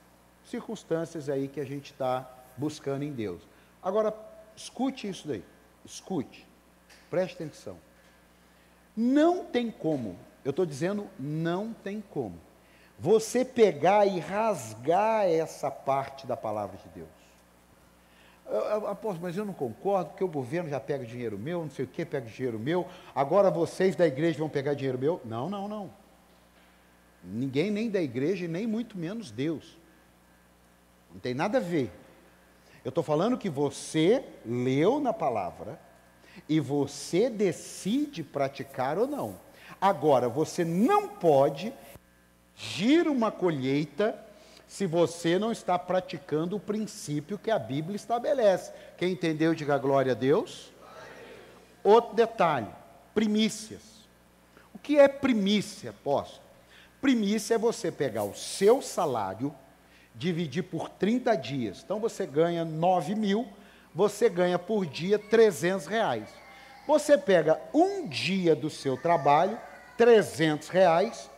circunstâncias aí que a gente está buscando em Deus. Agora, escute isso daí, escute, preste atenção. Não tem como, eu estou dizendo, não tem como, você pegar e rasgar essa parte da palavra de Deus. Apóstolo, mas eu não concordo, porque o governo já pega dinheiro meu, não sei o que, pega dinheiro meu, agora vocês da igreja vão pegar dinheiro meu. Não, não, não. Ninguém nem da igreja nem muito menos Deus. Não tem nada a ver. Eu estou falando que você leu na palavra e você decide praticar ou não. Agora, você não pode gira uma colheita se você não está praticando o princípio que a Bíblia estabelece. Quem entendeu, diga glória a Deus. Outro detalhe: primícias. O que é primícia, apóstolo? Primícia é você pegar o seu salário, dividir por 30 dias. Então você ganha 9 mil, você ganha por dia 300 reais. Você pega um dia do seu trabalho, 300 reais,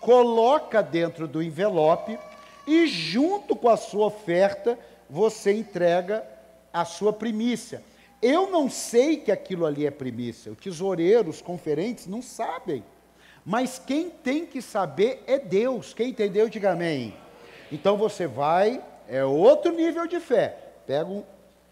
coloca dentro do envelope e junto com a sua oferta, você entrega a sua primícia. Eu não sei que aquilo ali é primícia. O tesoureiro, os conferentes não sabem. Mas quem tem que saber é Deus. Quem entendeu, diga amém. Então você vai, é outro nível de fé. Pega um,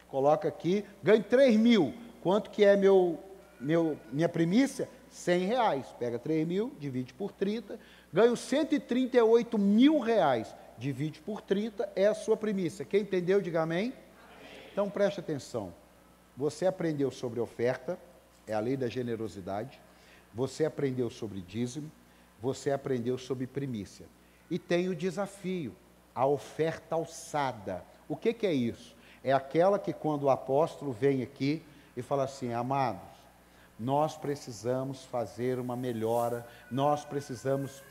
coloca aqui, ganho 3 mil. Quanto que é meu, meu, minha primícia? 100 reais. Pega 3 mil, divide por 30. Ganho 138 mil reais. Divide por 30, é a sua primícia. Quem entendeu, diga amém. Então preste atenção. Você aprendeu sobre oferta, é a lei da generosidade. Você aprendeu sobre dízimo. Você aprendeu sobre primícia. E tem o desafio, a oferta alçada. O que, que é isso? É aquela que quando o apóstolo vem aqui e fala assim, amados, nós precisamos fazer uma melhora, nós precisamos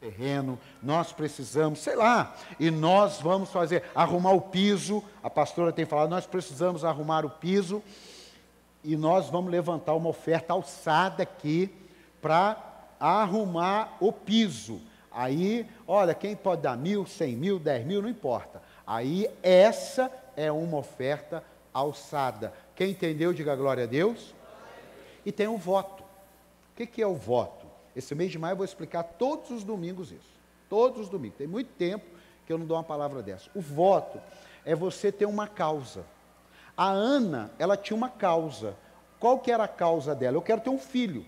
terreno, nós precisamos, sei lá, e nós vamos fazer, arrumar o piso, a pastora tem falado, nós precisamos arrumar o piso, e nós vamos levantar uma oferta alçada aqui para arrumar o piso. Aí, olha, quem pode dar mil, cem mil, dez mil, não importa. Aí, essa é uma oferta alçada. Quem entendeu, diga glória a Deus. E tem o voto. O que, que é o voto? Esse mês de maio eu vou explicar todos os domingos isso. Todos os domingos. Tem muito tempo que eu não dou uma palavra dessa. O voto é você ter uma causa. A Ana, ela tinha uma causa. Qual que era a causa dela? Eu quero ter um filho.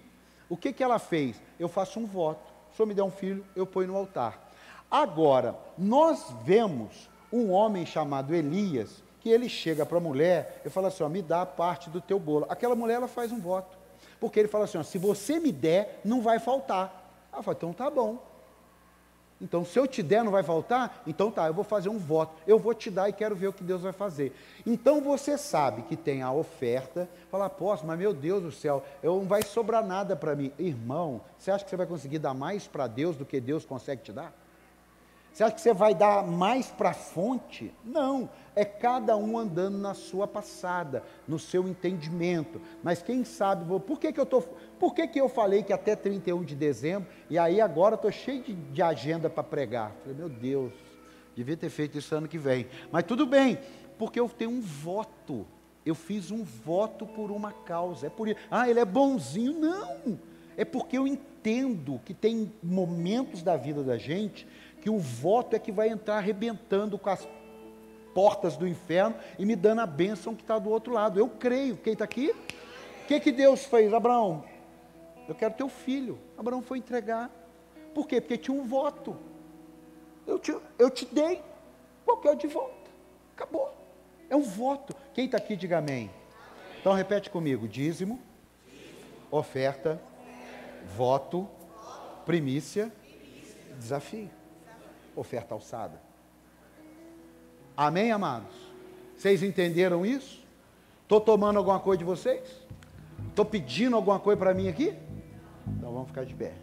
O que, que ela fez? Eu faço um voto. Se o senhor me der um filho, eu ponho no altar. Agora, nós vemos um homem chamado Elias, que ele chega para a mulher e fala assim: ó, me dá parte do teu bolo. Aquela mulher ela faz um voto. Porque ele fala assim: ó, se você me der, não vai faltar. Ela fala: então tá bom. Então, se eu te der, não vai faltar? Então tá, eu vou fazer um voto. Eu vou te dar e quero ver o que Deus vai fazer. Então você sabe que tem a oferta. Fala, posso, mas meu Deus do céu, eu, não vai sobrar nada para mim. Irmão, você acha que você vai conseguir dar mais para Deus do que Deus consegue te dar? Você acha que você vai dar mais para a fonte? Não, é cada um andando na sua passada, no seu entendimento. Mas quem sabe, por que, que eu tô, por que, que eu falei que até 31 de dezembro, e aí agora estou cheio de, de agenda para pregar? Falei, meu Deus, devia ter feito isso ano que vem. Mas tudo bem, porque eu tenho um voto. Eu fiz um voto por uma causa. É por isso. Ah, ele é bonzinho. Não. É porque eu entendo que tem momentos da vida da gente que o voto é que vai entrar arrebentando com as portas do inferno e me dando a bênção que está do outro lado. Eu creio. Quem está aqui? O que, que Deus fez? Abraão, eu quero teu filho. Abraão foi entregar. Por quê? Porque tinha um voto. Eu te, eu te dei, qual que o de volta? Acabou. É um voto. Quem está aqui, diga amém. Então repete comigo: dízimo, oferta, voto, primícia, desafio oferta alçada. Amém, amados? Vocês entenderam isso? Estou tomando alguma coisa de vocês? Estou pedindo alguma coisa para mim aqui? Então vamos ficar de pé.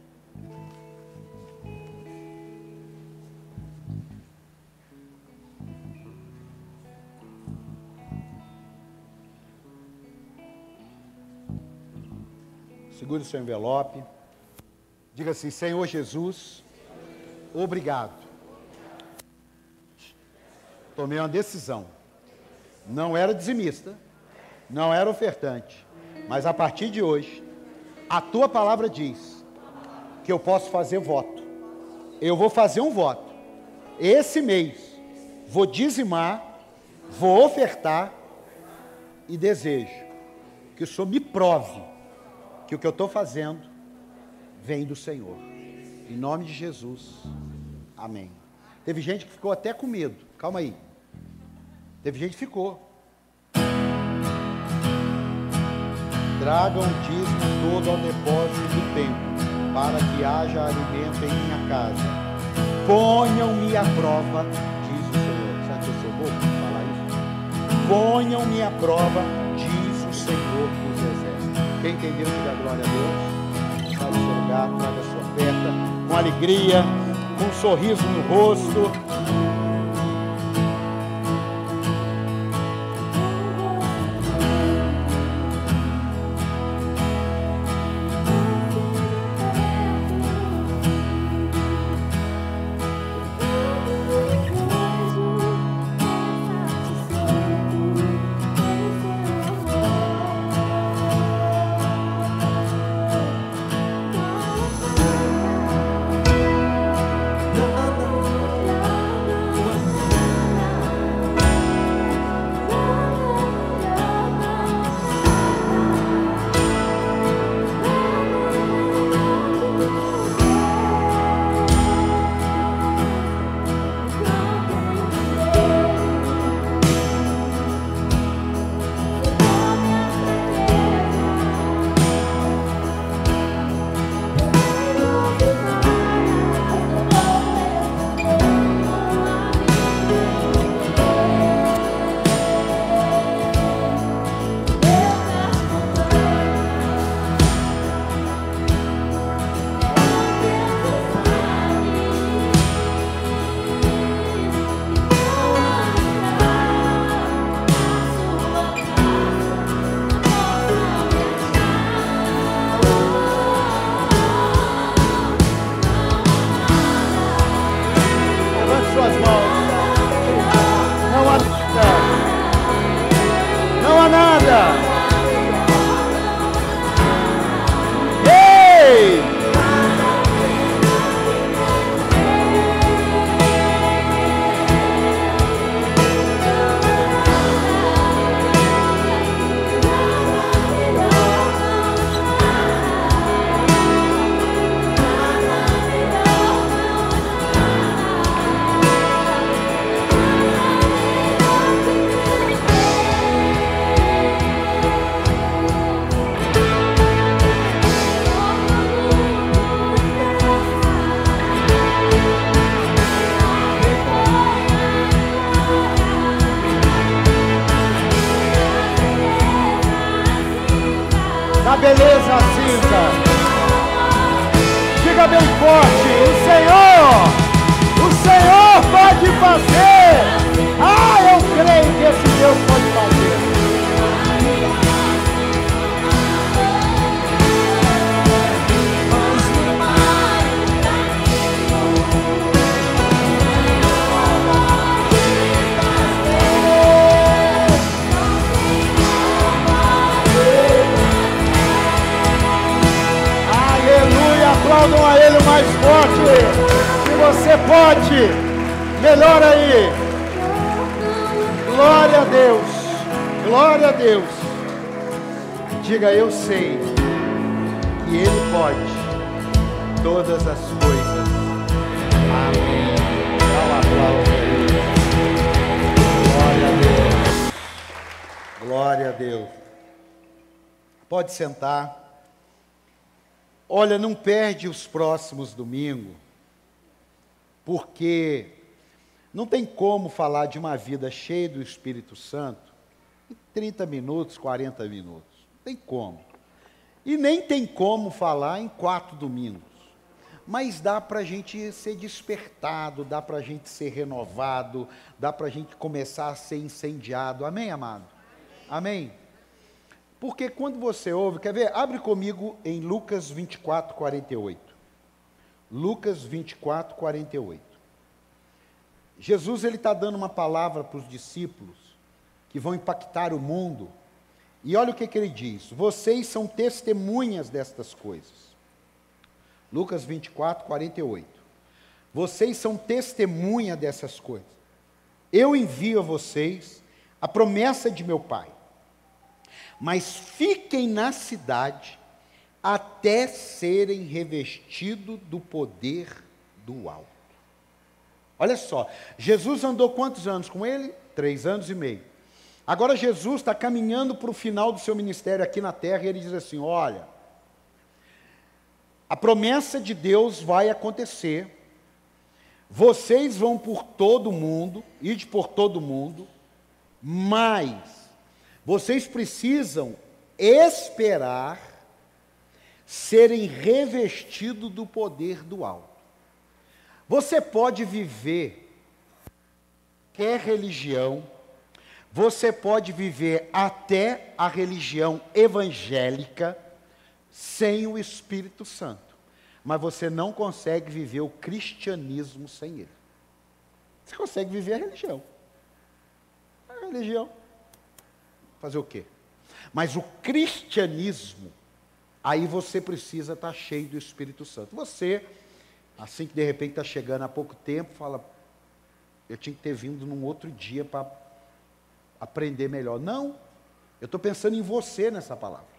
Segure o seu envelope. Diga assim: Senhor Jesus, obrigado tomei uma decisão. Não era dizimista, não era ofertante, mas a partir de hoje, a tua palavra diz que eu posso fazer voto. Eu vou fazer um voto. Esse mês, vou dizimar, vou ofertar e desejo que o Senhor me prove que o que eu estou fazendo vem do Senhor. Em nome de Jesus. Amém. Teve gente que ficou até com medo. Calma aí. Teve gente que ficou. Tragam o dízimo todo ao depósito do templo, para que haja alimento em minha casa. Ponham-me à prova, diz o Senhor. Será que eu sou bobo falar isso? Ponham-me à prova, diz o Senhor dos exércitos. Quem entendeu, diga glória a Deus. Sai do seu lugar, traga a sua oferta, com alegria, com um sorriso no rosto. Sentar. Olha, não perde os próximos domingos, porque não tem como falar de uma vida cheia do Espírito Santo em 30 minutos, 40 minutos. Não tem como. E nem tem como falar em quatro domingos. Mas dá para a gente ser despertado, dá para a gente ser renovado, dá para a gente começar a ser incendiado. Amém, amado? Amém? Porque quando você ouve, quer ver? Abre comigo em Lucas 24, 48. Lucas 24, 48. Jesus ele está dando uma palavra para os discípulos que vão impactar o mundo. E olha o que, que ele diz: vocês são testemunhas destas coisas. Lucas 24, 48. Vocês são testemunha dessas coisas. Eu envio a vocês a promessa de meu Pai mas fiquem na cidade até serem revestidos do poder do alto. Olha só, Jesus andou quantos anos com ele? Três anos e meio. Agora Jesus está caminhando para o final do seu ministério aqui na terra e ele diz assim: olha, a promessa de Deus vai acontecer, vocês vão por todo mundo, ide por todo mundo, mas vocês precisam esperar serem revestidos do poder do alto. Você pode viver qualquer religião, você pode viver até a religião evangélica sem o Espírito Santo, mas você não consegue viver o cristianismo sem ele. Você consegue viver a religião. A religião. Fazer o quê? Mas o cristianismo, aí você precisa estar cheio do Espírito Santo. Você, assim que de repente está chegando há pouco tempo, fala, eu tinha que ter vindo num outro dia para aprender melhor. Não, eu estou pensando em você nessa palavra.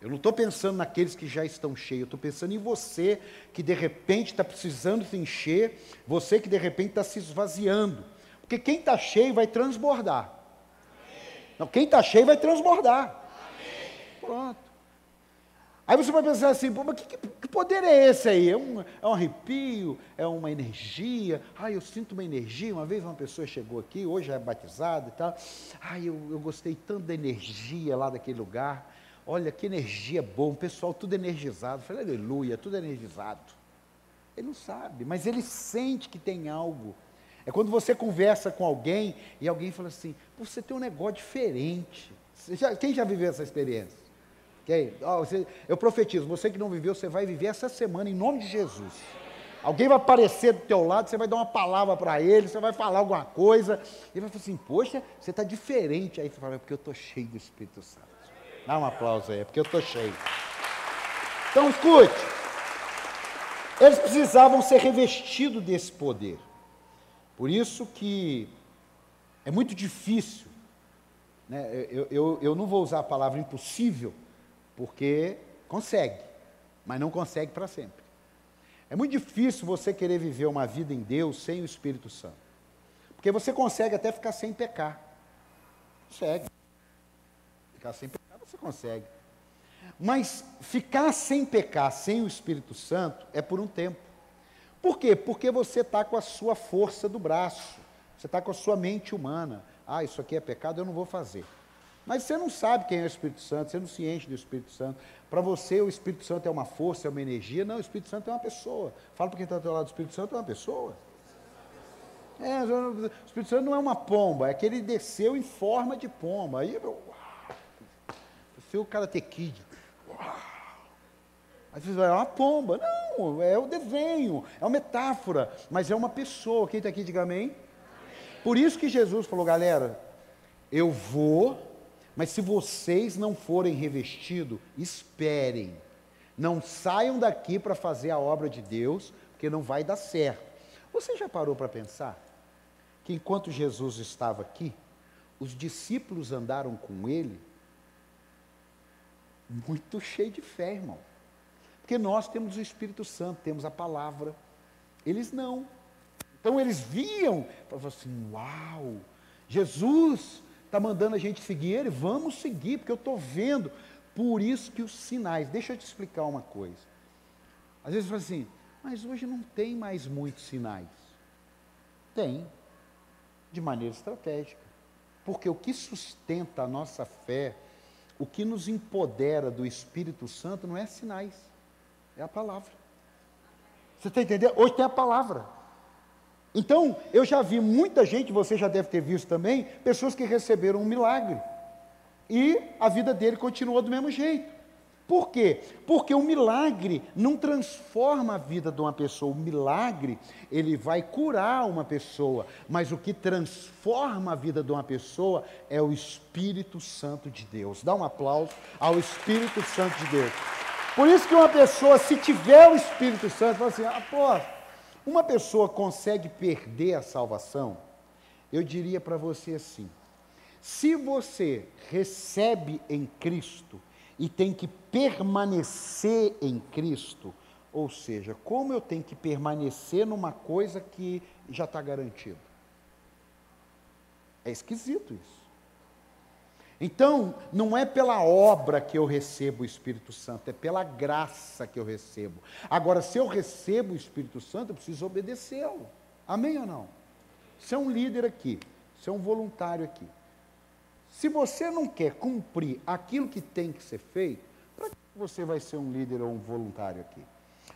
Eu não estou pensando naqueles que já estão cheios, eu estou pensando em você que de repente está precisando se encher, você que de repente está se esvaziando. Porque quem está cheio vai transbordar. Não, quem está cheio vai transbordar. Pronto. Aí você vai pensar assim, Pô, mas que, que, poder é esse aí? É um, é um arrepio? É uma energia? Ai, eu sinto uma energia. Uma vez uma pessoa chegou aqui, hoje é batizada e tal. Ai, eu, eu gostei tanto da energia lá daquele lugar. Olha, que energia boa, o pessoal tudo energizado. Eu falei, aleluia, tudo energizado. Ele não sabe, mas ele sente que tem algo é quando você conversa com alguém e alguém fala assim: você tem um negócio diferente. Já, quem já viveu essa experiência? Quem? Oh, você, eu profetizo: você que não viveu, você vai viver essa semana em nome de Jesus. Alguém vai aparecer do teu lado, você vai dar uma palavra para ele, você vai falar alguma coisa, ele vai falar assim: poxa, você está diferente. Aí você fala: é porque eu estou cheio do Espírito Santo. Dá um aplauso aí, é porque eu estou cheio. Então escute. Eles precisavam ser revestidos desse poder. Por isso que é muito difícil, né? eu, eu, eu não vou usar a palavra impossível, porque consegue, mas não consegue para sempre. É muito difícil você querer viver uma vida em Deus sem o Espírito Santo. Porque você consegue até ficar sem pecar. Consegue. Ficar sem pecar você consegue. Mas ficar sem pecar, sem o Espírito Santo, é por um tempo. Por quê? Porque você está com a sua força do braço, você está com a sua mente humana. Ah, isso aqui é pecado, eu não vou fazer. Mas você não sabe quem é o Espírito Santo, você não se enche do Espírito Santo. Para você, o Espírito Santo é uma força, é uma energia. Não, o Espírito Santo é uma pessoa. Fala para quem está do lado, o Espírito Santo é uma pessoa. É, o Espírito Santo não é uma pomba, é que ele desceu em forma de pomba. Aí, uau, o ter kid. Você vai, é uma pomba. Não, é o desenho, é uma metáfora, mas é uma pessoa. Quem está aqui, diga amém. Por isso que Jesus falou, galera, eu vou, mas se vocês não forem revestidos, esperem. Não saiam daqui para fazer a obra de Deus, porque não vai dar certo. Você já parou para pensar que enquanto Jesus estava aqui, os discípulos andaram com ele muito cheio de fé, irmão. Porque nós temos o Espírito Santo, temos a palavra. Eles não. Então eles viam, falavam assim: Uau, Jesus está mandando a gente seguir ele, vamos seguir, porque eu estou vendo. Por isso que os sinais, deixa eu te explicar uma coisa. Às vezes fala assim, mas hoje não tem mais muitos sinais. Tem, de maneira estratégica. Porque o que sustenta a nossa fé, o que nos empodera do Espírito Santo não é sinais, é a palavra. Você está entendendo? Hoje tem a palavra. Então, eu já vi muita gente, você já deve ter visto também, pessoas que receberam um milagre. E a vida dele continuou do mesmo jeito. Por quê? Porque o milagre não transforma a vida de uma pessoa. O milagre, ele vai curar uma pessoa. Mas o que transforma a vida de uma pessoa é o Espírito Santo de Deus. Dá um aplauso ao Espírito Santo de Deus. Por isso que uma pessoa, se tiver o Espírito Santo, fala assim: ah, pô, uma pessoa consegue perder a salvação? Eu diria para você assim: se você recebe em Cristo, e tem que permanecer em Cristo, ou seja, como eu tenho que permanecer numa coisa que já está garantida? É esquisito isso. Então, não é pela obra que eu recebo o Espírito Santo, é pela graça que eu recebo. Agora, se eu recebo o Espírito Santo, eu preciso obedecê-lo. Amém ou não? Você é um líder aqui, você é um voluntário aqui. Se você não quer cumprir aquilo que tem que ser feito, para que você vai ser um líder ou um voluntário aqui?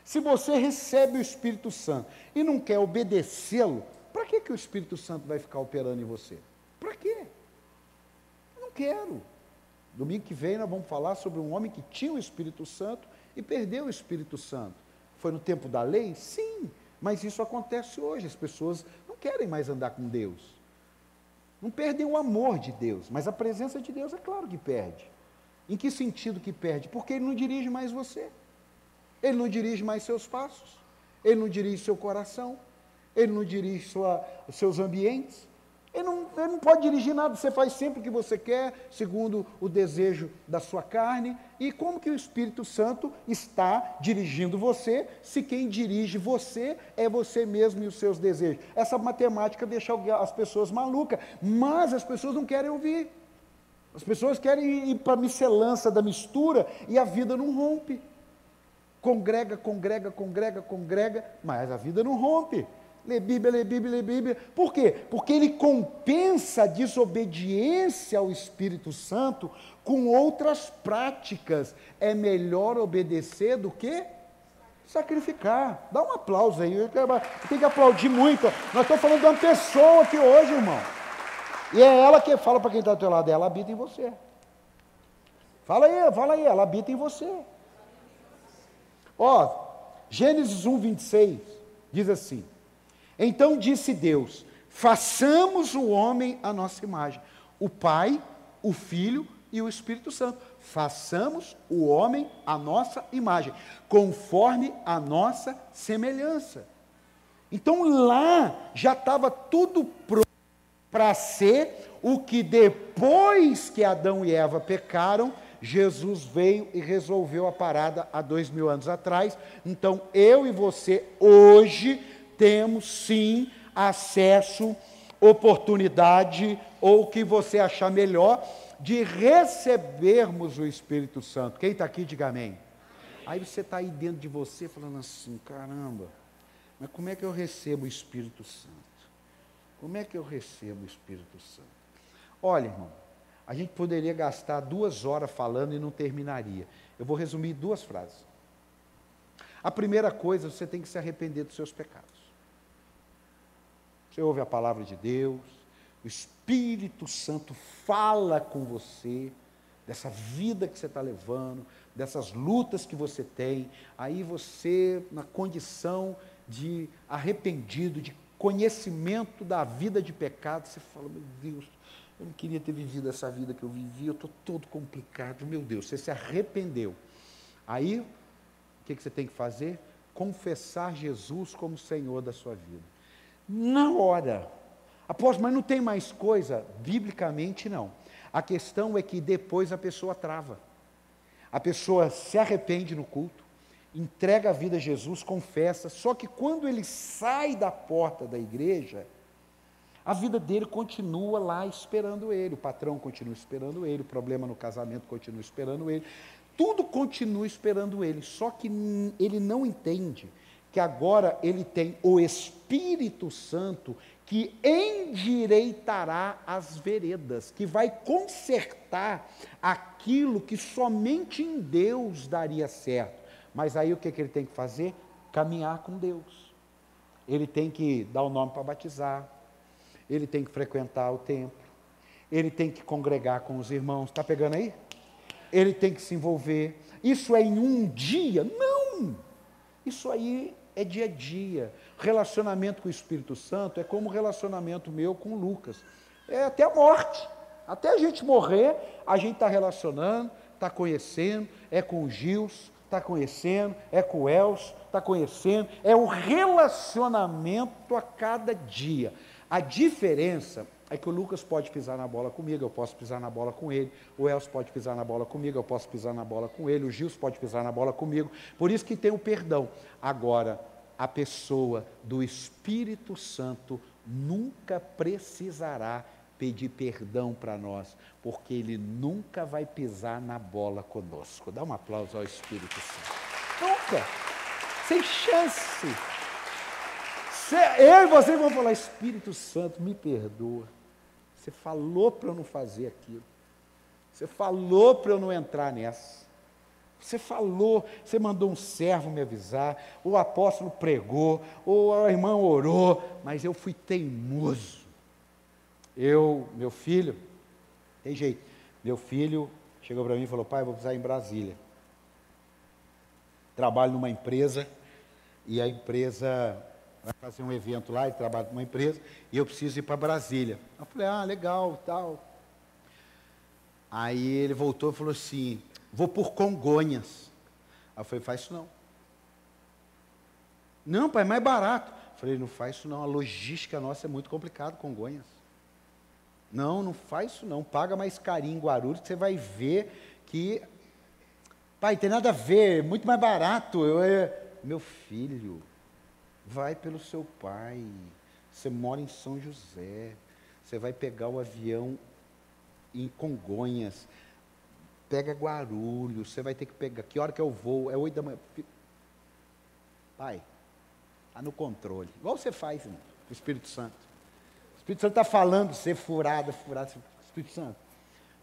Se você recebe o Espírito Santo e não quer obedecê-lo, para que, que o Espírito Santo vai ficar operando em você? Para quê? Não quero. Domingo que vem nós vamos falar sobre um homem que tinha o Espírito Santo e perdeu o Espírito Santo. Foi no tempo da lei? Sim, mas isso acontece hoje. As pessoas não querem mais andar com Deus. Não perdem o amor de Deus, mas a presença de Deus é claro que perde. Em que sentido que perde? Porque ele não dirige mais você. Ele não dirige mais seus passos. Ele não dirige seu coração. Ele não dirige sua, os seus ambientes. Ele não, ele não pode dirigir nada, você faz sempre o que você quer, segundo o desejo da sua carne. E como que o Espírito Santo está dirigindo você, se quem dirige você é você mesmo e os seus desejos? Essa matemática deixa as pessoas malucas, mas as pessoas não querem ouvir. As pessoas querem ir para a miscelância da mistura e a vida não rompe. Congrega, congrega, congrega, congrega, mas a vida não rompe. Lê Bíblia, lê Bíblia, lê Bíblia. Por quê? Porque ele compensa a desobediência ao Espírito Santo com outras práticas. É melhor obedecer do que sacrificar. Dá um aplauso aí. Tem que aplaudir muito. Nós estamos falando de uma pessoa aqui hoje, irmão. E é ela que fala para quem está do teu lado, ela habita em você. Fala aí, fala aí, ela habita em você. Ó, Gênesis 1, 26 diz assim: então disse Deus: façamos o homem à nossa imagem. O Pai, o Filho e o Espírito Santo. Façamos o homem à nossa imagem, conforme a nossa semelhança. Então lá já estava tudo pronto para ser o que depois que Adão e Eva pecaram, Jesus veio e resolveu a parada há dois mil anos atrás. Então eu e você hoje temos sim acesso, oportunidade, ou o que você achar melhor, de recebermos o Espírito Santo. Quem está aqui, diga amém. Aí você está aí dentro de você falando assim: caramba, mas como é que eu recebo o Espírito Santo? Como é que eu recebo o Espírito Santo? Olha, irmão, A gente poderia gastar duas horas falando e não terminaria. Eu vou resumir duas frases. A primeira coisa, você tem que se arrepender dos seus pecados. Você ouve a palavra de Deus, o Espírito Santo fala com você, dessa vida que você está levando, dessas lutas que você tem, aí você, na condição de arrependido, de conhecimento da vida de pecado, você fala, meu Deus, eu não queria ter vivido essa vida que eu vivi, eu estou todo complicado, meu Deus, você se arrependeu. Aí, o que, que você tem que fazer? Confessar Jesus como Senhor da sua vida. Na hora. Apóstolo, mas não tem mais coisa? Biblicamente, não. A questão é que depois a pessoa trava. A pessoa se arrepende no culto, entrega a vida a Jesus, confessa, só que quando ele sai da porta da igreja, a vida dele continua lá esperando ele, o patrão continua esperando ele, o problema no casamento continua esperando ele, tudo continua esperando ele, só que ele não entende que agora ele tem o Espírito Santo que endireitará as veredas, que vai consertar aquilo que somente em Deus daria certo. Mas aí o que, que ele tem que fazer? Caminhar com Deus. Ele tem que dar o nome para batizar, ele tem que frequentar o templo, ele tem que congregar com os irmãos. Está pegando aí? Ele tem que se envolver. Isso é em um dia? Não! Isso aí é dia a dia. Relacionamento com o Espírito Santo é como o relacionamento meu com Lucas. É até a morte. Até a gente morrer, a gente está relacionando, está conhecendo, é com o Gils, está conhecendo, é com o Els, está conhecendo, é o relacionamento a cada dia. A diferença é que o Lucas pode pisar na bola comigo, eu posso pisar na bola com ele, o Elcio pode pisar na bola comigo, eu posso pisar na bola com ele, o Gils pode pisar na bola comigo, por isso que tem o perdão. Agora, a pessoa do Espírito Santo nunca precisará pedir perdão para nós, porque ele nunca vai pisar na bola conosco. Dá um aplauso ao Espírito Santo. Nunca! Sem chance! Eu e você vão falar, Espírito Santo, me perdoa. Você falou para eu não fazer aquilo. Você falou para eu não entrar nessa. Você falou, você mandou um servo me avisar, o apóstolo pregou, ou a irmã orou, mas eu fui teimoso. Eu, meu filho, tem jeito, meu filho chegou para mim e falou: pai, vou precisar ir em Brasília. Trabalho numa empresa, e a empresa vai fazer um evento lá, ele trabalha numa empresa, e eu preciso ir para Brasília. Eu falei, ah, legal, tal. Aí ele voltou e falou assim, vou por Congonhas. Aí eu falei, faz isso não. Não, pai, é mais barato. Eu falei, não faz isso não, a logística nossa é muito complicada, Congonhas. Não, não faz isso não, paga mais carinho em Guarulhos, você vai ver que, pai, tem nada a ver, muito mais barato. Eu, é... Meu filho, Vai pelo seu pai. Você mora em São José. Você vai pegar o avião em Congonhas. Pega Guarulhos. Você vai ter que pegar. Que hora que eu vou? É oito da manhã. Pai, está no controle. Igual você faz, irmão, o Espírito Santo. O Espírito Santo está falando, ser furado, furado. Espírito Santo,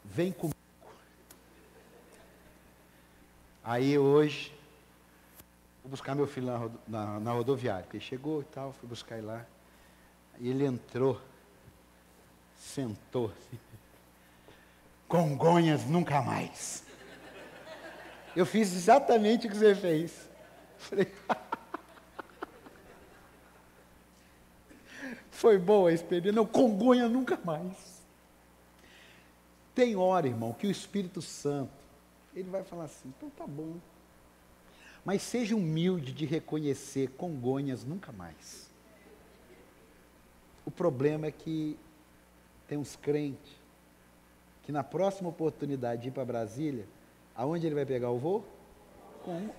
vem comigo. Aí hoje, Vou buscar meu filho na, na, na rodoviária. Ele chegou e tal, fui buscar ele lá. E ele entrou, sentou assim. (laughs) Congonhas nunca mais. Eu fiz exatamente o que você fez. (laughs) Falei, (laughs) foi boa a experiência. Não, Congonha nunca mais. Tem hora, irmão, que o Espírito Santo, ele vai falar assim, então tá bom. Mas seja humilde de reconhecer Congonhas nunca mais. O problema é que tem uns crentes que na próxima oportunidade de ir para Brasília, aonde ele vai pegar o voo? Com.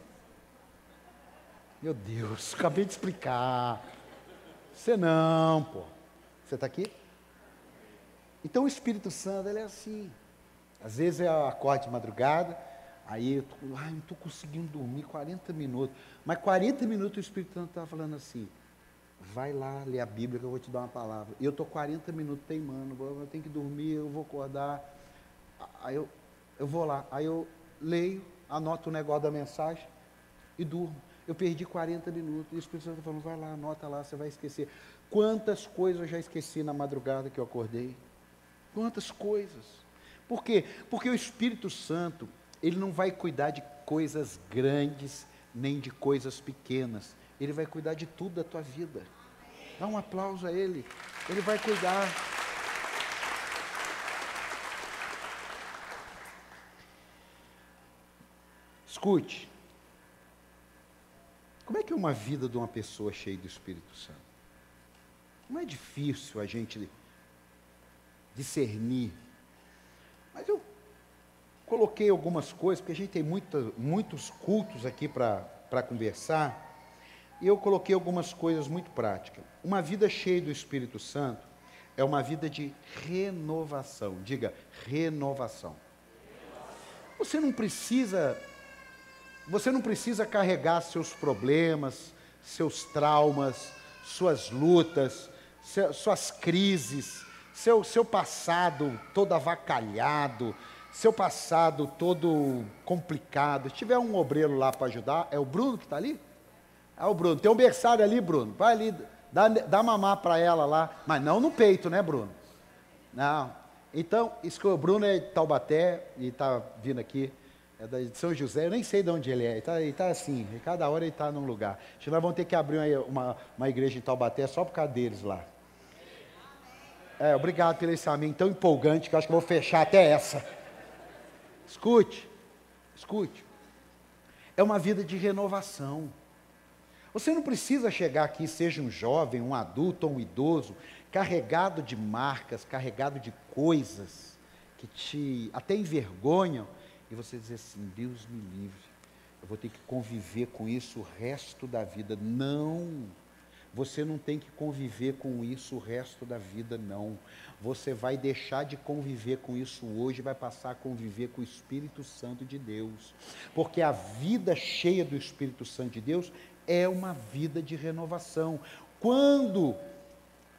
Meu Deus, (laughs) acabei de explicar. Você não, pô. Você está aqui? Então o Espírito Santo ele é assim. Às vezes eu acordo de madrugada, Aí eu tô, ai, não estou conseguindo dormir 40 minutos. Mas 40 minutos o Espírito Santo estava falando assim, vai lá ler a Bíblia que eu vou te dar uma palavra. E eu estou 40 minutos teimando, eu tenho que dormir, eu vou acordar. Aí eu, eu vou lá, aí eu leio, anoto o negócio da mensagem e durmo. Eu perdi 40 minutos. E o Espírito Santo tá falando, vai lá, anota lá, você vai esquecer. Quantas coisas eu já esqueci na madrugada que eu acordei? Quantas coisas? Por quê? Porque o Espírito Santo, ele não vai cuidar de coisas grandes, nem de coisas pequenas. Ele vai cuidar de tudo da tua vida. Dá um aplauso a ele. Ele vai cuidar. Escute. Como é que é uma vida de uma pessoa cheia do Espírito Santo? Não é difícil a gente discernir. Mas eu coloquei algumas coisas, porque a gente tem muita, muitos cultos aqui para conversar, e eu coloquei algumas coisas muito práticas. Uma vida cheia do Espírito Santo é uma vida de renovação. Diga, renovação. Você não precisa você não precisa carregar seus problemas, seus traumas, suas lutas, suas crises, seu, seu passado todo avacalhado, seu passado todo complicado. Se tiver um obreiro lá para ajudar, é o Bruno que está ali? É o Bruno. Tem um berçário ali, Bruno. Vai ali, dá, dá mamar para ela lá. Mas não no peito, né, Bruno? Não. Então, isso que o Bruno é de Taubaté e está vindo aqui é de São José, eu nem sei de onde ele é, ele está tá assim, cada hora ele está num lugar. Acho que nós vamos ter que abrir uma, uma, igreja em Taubaté só por causa deles lá. É, obrigado pelo esse amém tão empolgante que eu acho que vou fechar até essa. Escute, escute. É uma vida de renovação. Você não precisa chegar aqui, seja um jovem, um adulto ou um idoso, carregado de marcas, carregado de coisas que te até envergonham e você dizer assim: Deus me livre, eu vou ter que conviver com isso o resto da vida. Não, você não tem que conviver com isso o resto da vida, não. Você vai deixar de conviver com isso hoje vai passar a conviver com o Espírito Santo de Deus. Porque a vida cheia do Espírito Santo de Deus é uma vida de renovação. Quando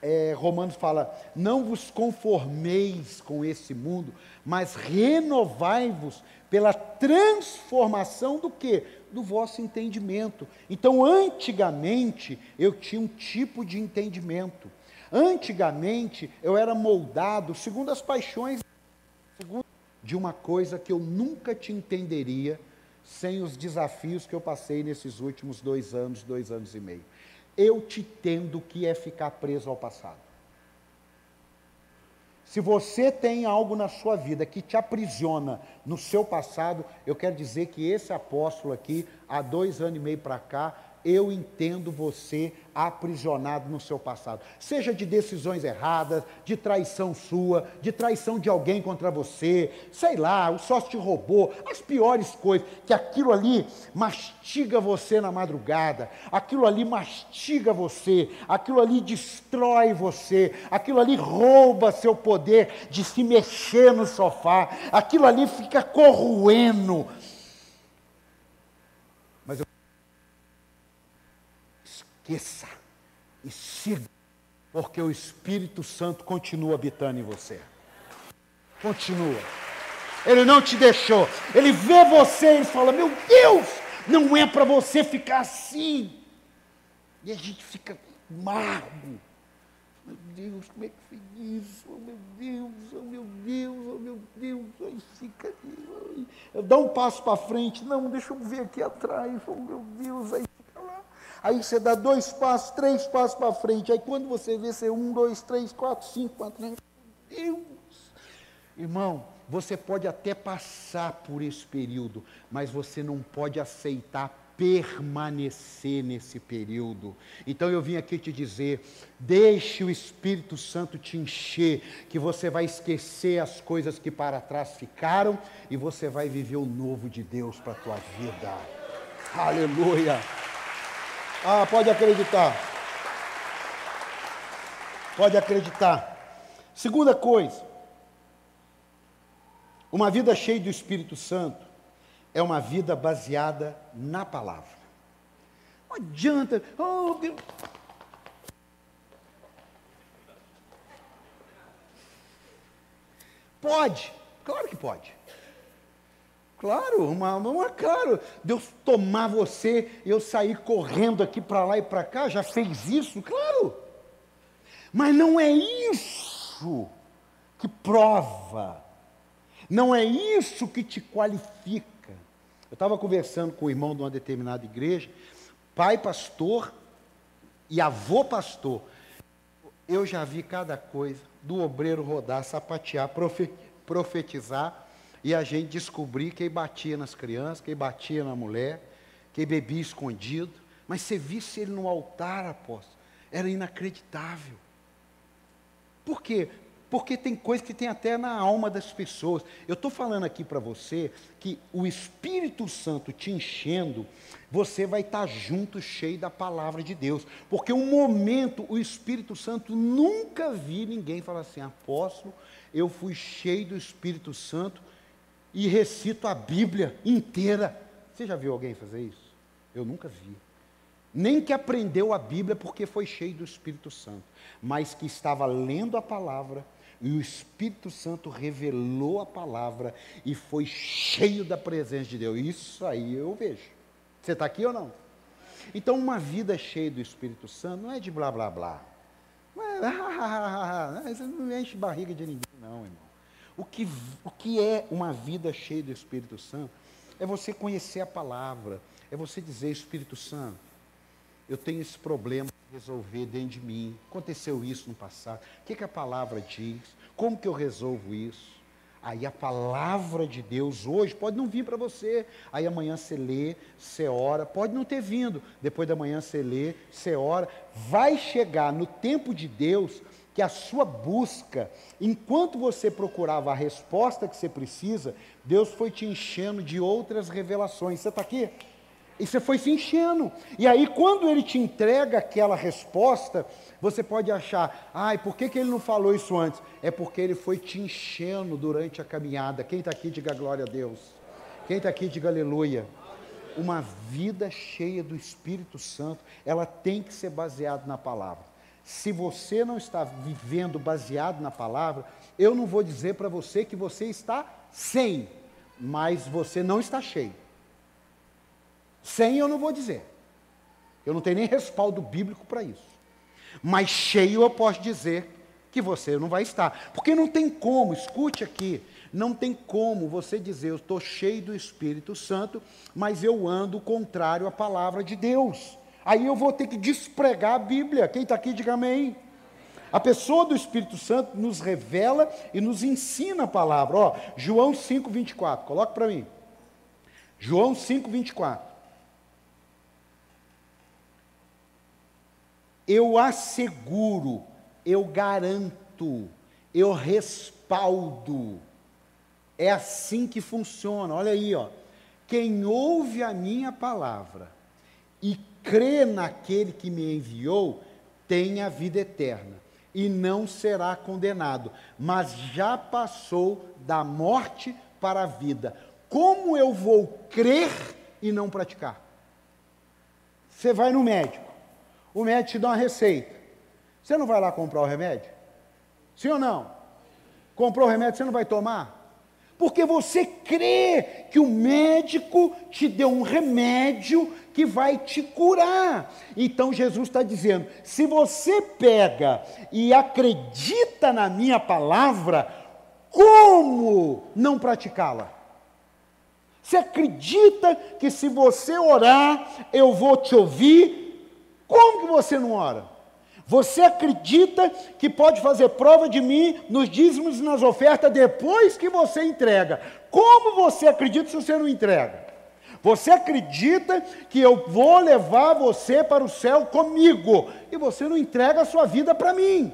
é, Romanos fala: não vos conformeis com esse mundo, mas renovai-vos pela transformação do que? Do vosso entendimento. Então, antigamente, eu tinha um tipo de entendimento. Antigamente, eu era moldado segundo as paixões de uma coisa que eu nunca te entenderia sem os desafios que eu passei nesses últimos dois anos, dois anos e meio. Eu te tendo que é ficar preso ao passado. Se você tem algo na sua vida que te aprisiona no seu passado, eu quero dizer que esse apóstolo aqui, há dois anos e meio para cá, eu entendo você aprisionado no seu passado. Seja de decisões erradas, de traição sua, de traição de alguém contra você, sei lá, o sócio te roubou, as piores coisas, que aquilo ali mastiga você na madrugada, aquilo ali mastiga você, aquilo ali destrói você, aquilo ali rouba seu poder de se mexer no sofá, aquilo ali fica corroendo esqueça e siga, porque o Espírito Santo continua habitando em você. Continua. Ele não te deixou. Ele vê você e fala: Meu Deus, não é para você ficar assim. E a gente fica amargo. Meu Deus, como é que foi isso? Oh, meu Deus, oh, meu Deus, oh, meu Deus. Aí fica. Eu dou um passo para frente. Não, deixa eu ver aqui atrás. Oh, meu Deus. Aí Aí você dá dois passos, três passos para frente. Aí quando você vê, você um, dois, três, quatro, cinco, quatro. Meu Deus! Irmão, você pode até passar por esse período, mas você não pode aceitar permanecer nesse período. Então eu vim aqui te dizer: deixe o Espírito Santo te encher, que você vai esquecer as coisas que para trás ficaram e você vai viver o novo de Deus para a tua vida. Aleluia! Ah, pode acreditar. Pode acreditar. Segunda coisa, uma vida cheia do Espírito Santo é uma vida baseada na palavra. Não adianta, oh. Pode, Claro que pode. Claro, uma, uma, claro, Deus tomar você e eu sair correndo aqui para lá e para cá, já fez isso? Claro. Mas não é isso que prova, não é isso que te qualifica. Eu estava conversando com o irmão de uma determinada igreja, pai pastor e avô pastor. Eu já vi cada coisa, do obreiro rodar, sapatear, profetizar, e a gente descobrir quem batia nas crianças, quem batia na mulher, quem bebia escondido. Mas você visse ele no altar, apóstolo, era inacreditável. Por quê? Porque tem coisa que tem até na alma das pessoas. Eu estou falando aqui para você que o Espírito Santo te enchendo, você vai estar tá junto, cheio da palavra de Deus. Porque um momento, o Espírito Santo nunca vi ninguém falar assim, apóstolo, eu fui cheio do Espírito Santo e recito a Bíblia inteira. Você já viu alguém fazer isso? Eu nunca vi. Nem que aprendeu a Bíblia porque foi cheio do Espírito Santo, mas que estava lendo a palavra e o Espírito Santo revelou a palavra e foi cheio da presença de Deus. Isso aí eu vejo. Você está aqui ou não? Então, uma vida cheia do Espírito Santo não é de blá blá blá. Não (laughs) é, não enche barriga de ninguém, não, irmão. O que, o que é uma vida cheia do Espírito Santo? É você conhecer a palavra, é você dizer, Espírito Santo, eu tenho esse problema resolver dentro de mim. Aconteceu isso no passado. O que, que a palavra diz? Como que eu resolvo isso? Aí a palavra de Deus hoje pode não vir para você. Aí amanhã você lê, você ora, pode não ter vindo. Depois da manhã você lê, você ora. Vai chegar no tempo de Deus que a sua busca, enquanto você procurava a resposta que você precisa, Deus foi te enchendo de outras revelações. Você está aqui? E você foi se enchendo. E aí, quando ele te entrega aquela resposta, você pode achar, ai, por que, que ele não falou isso antes? É porque ele foi te enchendo durante a caminhada. Quem está aqui, diga glória a Deus. Quem está aqui, diga aleluia. Uma vida cheia do Espírito Santo, ela tem que ser baseada na palavra. Se você não está vivendo baseado na palavra, eu não vou dizer para você que você está sem, mas você não está cheio. Sem eu não vou dizer. Eu não tenho nem respaldo bíblico para isso. Mas cheio eu posso dizer que você não vai estar. Porque não tem como, escute aqui, não tem como você dizer, eu estou cheio do Espírito Santo, mas eu ando contrário à palavra de Deus. Aí eu vou ter que despregar a Bíblia. Quem está aqui, diga amém. A pessoa do Espírito Santo nos revela e nos ensina a palavra. Ó, João 5, 24, coloca para mim. João 5, 24. eu asseguro, eu garanto, eu respaldo. É assim que funciona. Olha aí, ó. Quem ouve a minha palavra e crê naquele que me enviou, tem a vida eterna e não será condenado, mas já passou da morte para a vida. Como eu vou crer e não praticar? Você vai no médico o médico te dá uma receita. Você não vai lá comprar o remédio? Sim ou não? Comprou o remédio, você não vai tomar? Porque você crê que o médico te deu um remédio que vai te curar. Então Jesus está dizendo: se você pega e acredita na minha palavra, como não praticá-la? Você acredita que se você orar, eu vou te ouvir como que você não ora? Você acredita que pode fazer prova de mim nos dízimos e nas ofertas depois que você entrega? Como você acredita se você não entrega? Você acredita que eu vou levar você para o céu comigo e você não entrega a sua vida para mim?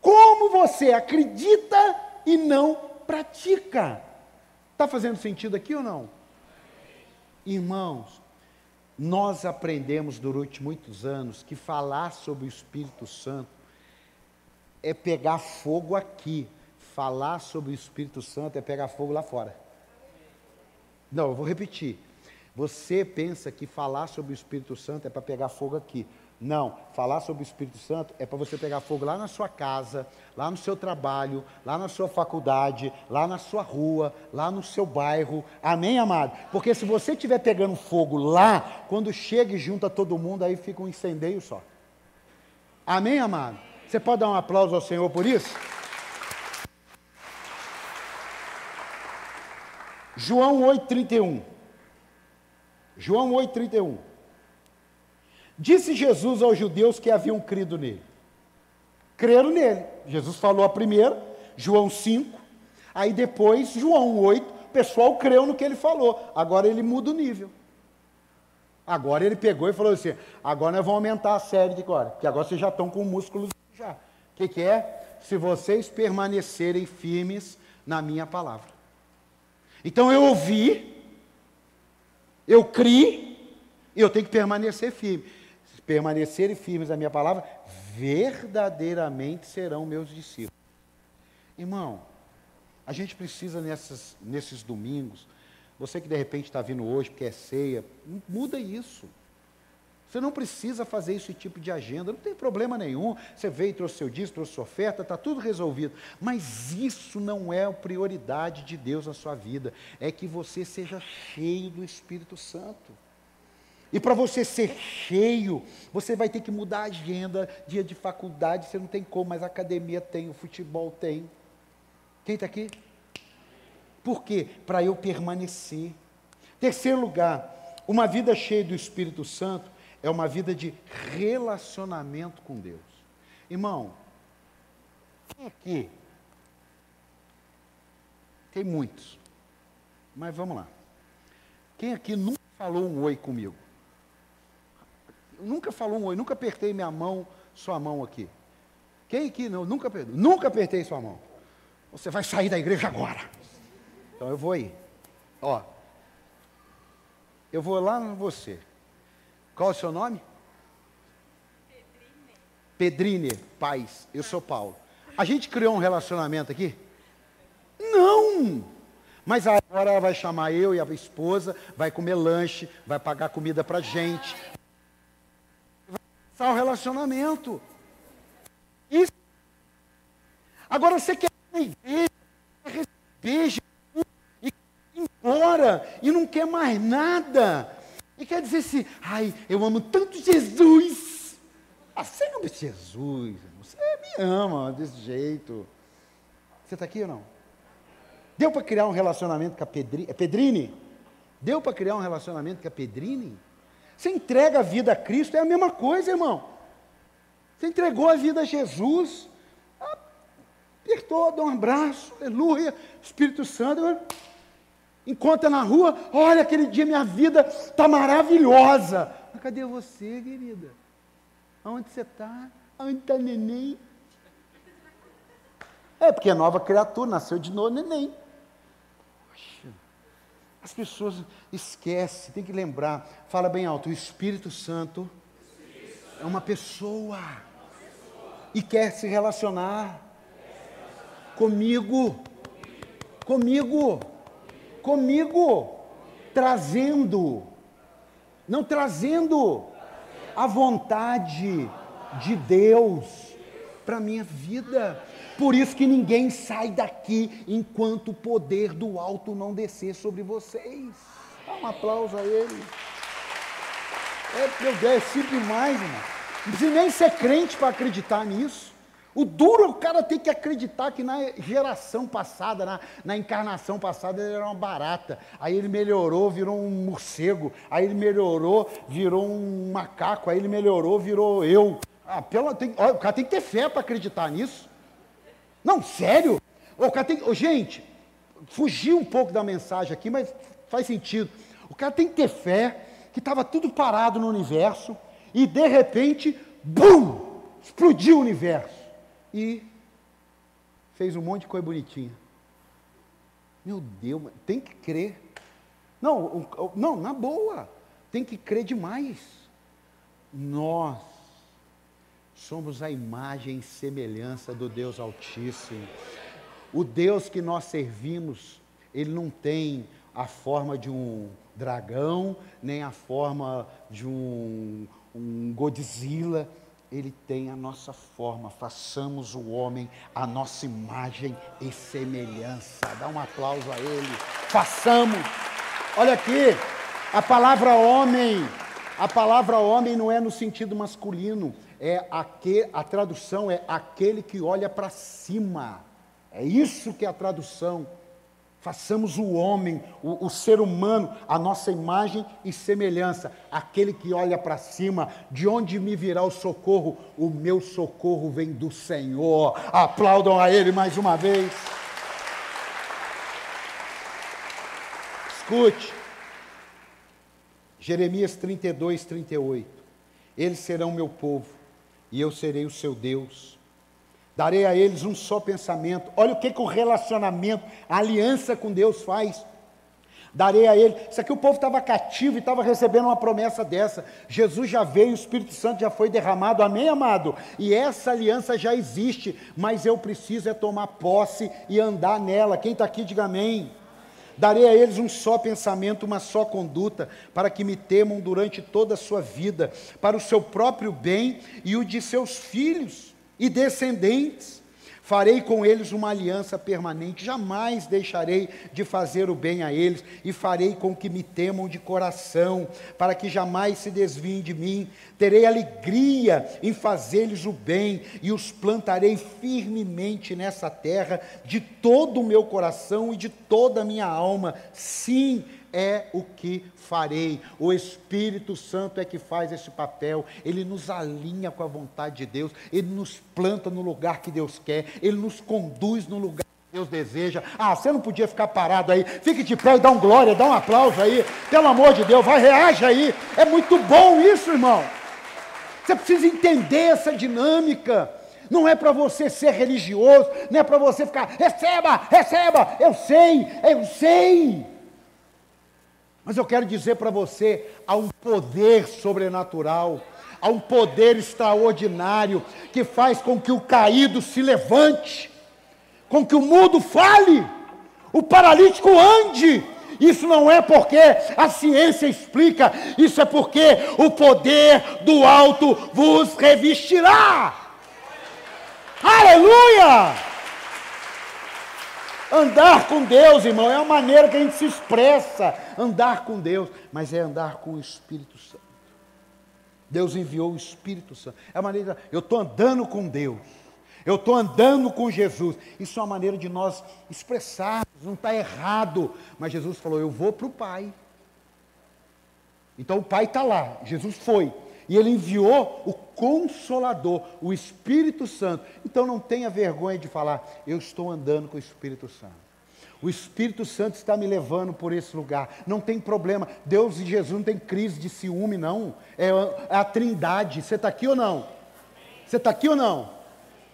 Como você acredita e não pratica? Está fazendo sentido aqui ou não? Irmãos, nós aprendemos durante muitos anos que falar sobre o Espírito Santo é pegar fogo aqui. Falar sobre o Espírito Santo é pegar fogo lá fora. Não, eu vou repetir. Você pensa que falar sobre o Espírito Santo é para pegar fogo aqui. Não, falar sobre o Espírito Santo é para você pegar fogo lá na sua casa, lá no seu trabalho, lá na sua faculdade, lá na sua rua, lá no seu bairro. Amém, amado? Porque se você estiver pegando fogo lá, quando chega e junta todo mundo, aí fica um incendeio só. Amém, amado? Você pode dar um aplauso ao Senhor por isso? João 8,31. João 8,31. Disse Jesus aos judeus que haviam crido nele. Creram nele. Jesus falou a primeira, João 5. Aí depois, João 8, o pessoal creu no que ele falou. Agora ele muda o nível. Agora ele pegou e falou assim: agora nós vamos aumentar a série de agora, porque agora vocês já estão com músculos já. O que, que é? Se vocês permanecerem firmes na minha palavra. Então eu ouvi, eu criei, e eu tenho que permanecer firme. Se permanecerem firmes na minha palavra, verdadeiramente serão meus discípulos. Irmão, a gente precisa nessas, nesses domingos, você que de repente está vindo hoje porque é ceia, muda isso. Você não precisa fazer esse tipo de agenda, não tem problema nenhum. Você veio, trouxe seu disco, trouxe sua oferta, está tudo resolvido. Mas isso não é a prioridade de Deus na sua vida. É que você seja cheio do Espírito Santo. E para você ser cheio, você vai ter que mudar a agenda. Dia de faculdade, você não tem como, mas a academia tem, o futebol tem. Quem está aqui? Por quê? Para eu permanecer. Terceiro lugar, uma vida cheia do Espírito Santo é uma vida de relacionamento com Deus. Irmão, quem aqui? Tem muitos, mas vamos lá. Quem aqui nunca falou um oi comigo? Nunca falou um oi, nunca apertei minha mão, sua mão aqui. Quem aqui não? Nunca, nunca apertei sua mão. Você vai sair da igreja agora. Então eu vou ir. Ó, eu vou lá em você. Qual é o seu nome? Pedrine. Pedrine Paz. Eu sou Paulo. A gente criou um relacionamento aqui? Não! Mas agora ela vai chamar eu e a esposa, vai comer lanche, vai pagar comida pra gente. Vai começar o relacionamento. Isso. Agora você quer ir na igreja, quer receber Jesus e ir embora e não quer mais nada. E quer dizer assim, ai, eu amo tanto Jesus. Ah, você ama Jesus, você me ama desse jeito. Você está aqui ou não? Deu para criar um relacionamento com a Pedrini? É Pedrini? Deu para criar um relacionamento com a Pedrini? Você entrega a vida a Cristo, é a mesma coisa, irmão. Você entregou a vida a Jesus, apertou, deu um abraço, aleluia, Espírito Santo, encontra na rua, olha, aquele dia minha vida está maravilhosa. Mas cadê você, querida? Aonde você está? Aonde está neném? É, porque é nova criatura, nasceu de novo neném. Poxa, as pessoas esquecem, tem que lembrar. Fala bem alto, o Espírito Santo é uma pessoa e quer se relacionar comigo. Comigo comigo, trazendo, não trazendo a vontade de Deus para minha vida. Por isso que ninguém sai daqui enquanto o poder do alto não descer sobre vocês. Dá um aplauso a ele. É, meu Deus, é simples demais, irmão. Não precisa nem ser crente para acreditar nisso. O duro é o cara ter que acreditar que na geração passada, na, na, encarnação passada, ele era uma barata. Aí ele melhorou, virou um morcego. Aí ele melhorou, virou um macaco. Aí ele melhorou, virou eu. Ah, pela, tem, ó, o cara tem que ter fé para acreditar nisso. Não, sério? O cara tem, oh, gente, fugiu um pouco da mensagem aqui, mas faz sentido. O cara tem que ter fé que estava tudo parado no universo e de repente, bum, explodiu o universo e fez um monte de coisa bonitinha. Meu Deus, tem que crer. Não, não, na boa, tem que crer demais. Nós somos a imagem e semelhança do Deus Altíssimo. O Deus que nós servimos, ele não tem a forma de um dragão, nem a forma de um, um Godzilla, ele tem a nossa forma. Façamos o homem a nossa imagem e semelhança. Dá um aplauso a ele. Façamos. Olha aqui, a palavra homem, a palavra homem não é no sentido masculino, é aquele, a tradução é aquele que olha para cima. É isso que é a tradução. Façamos o homem, o, o, ser humano, a nossa imagem e semelhança, aquele que olha para cima, de onde me virá o socorro? O meu socorro vem do Senhor. Aplaudam a Ele mais uma vez. Escute, Jeremias 32, 38. Eles serão meu povo, e eu serei o seu Deus Darei a eles um só pensamento. Olha o que, que o relacionamento, a aliança com Deus faz. Darei a ele. Isso aqui o povo estava cativo e estava recebendo uma promessa dessa. Jesus já veio, o Espírito Santo já foi derramado, amém, amado? E essa aliança já existe, mas eu preciso é tomar posse e andar nela. Quem está aqui, diga amém. Darei a eles um só pensamento, uma só conduta, para que me temam durante toda a sua vida, para o seu próprio bem e o de seus filhos e descendentes. Farei com eles uma aliança permanente, jamais deixarei de fazer o bem a eles, e farei com que me temam de coração, para que jamais se desviem de mim. Terei alegria em fazer-lhes o bem, e os plantarei firmemente nessa terra, de todo o meu coração e de toda a minha alma. Sim, é o que farei. O Espírito Santo é que faz esse papel. Ele nos alinha com a vontade de Deus, ele nos planta no lugar que Deus quer, ele nos conduz no lugar que Deus deseja. Ah, você não podia ficar parado aí. Fique de pé e dá um glória, dá um aplauso aí. Pelo amor de Deus, vai, reage aí. É muito bom isso, irmão. Você precisa entender essa dinâmica. Não é para você ser religioso, não é para você ficar, receba, receba, eu sei, eu sei. Mas eu quero dizer para você: há um poder sobrenatural, há um poder extraordinário que faz com que o caído se levante, com que o mudo fale, o paralítico ande. Isso não é porque a ciência explica, isso é porque o poder do alto vos revestirá. Aleluia! Andar com Deus, irmão, é a maneira que a gente se expressa. Andar com Deus, mas é andar com o Espírito Santo. Deus enviou o Espírito Santo. É a maneira, eu estou andando com Deus. Eu estou andando com Jesus. Isso é uma maneira de nós expressarmos, não está errado. Mas Jesus falou: Eu vou para o Pai. Então o Pai está lá, Jesus foi. E ele enviou o Consolador, o Espírito Santo. Então não tenha vergonha de falar, eu estou andando com o Espírito Santo. O Espírito Santo está me levando por esse lugar. Não tem problema. Deus e Jesus não tem crise de ciúme, não. É a trindade. Você está aqui ou não? Você está aqui ou não?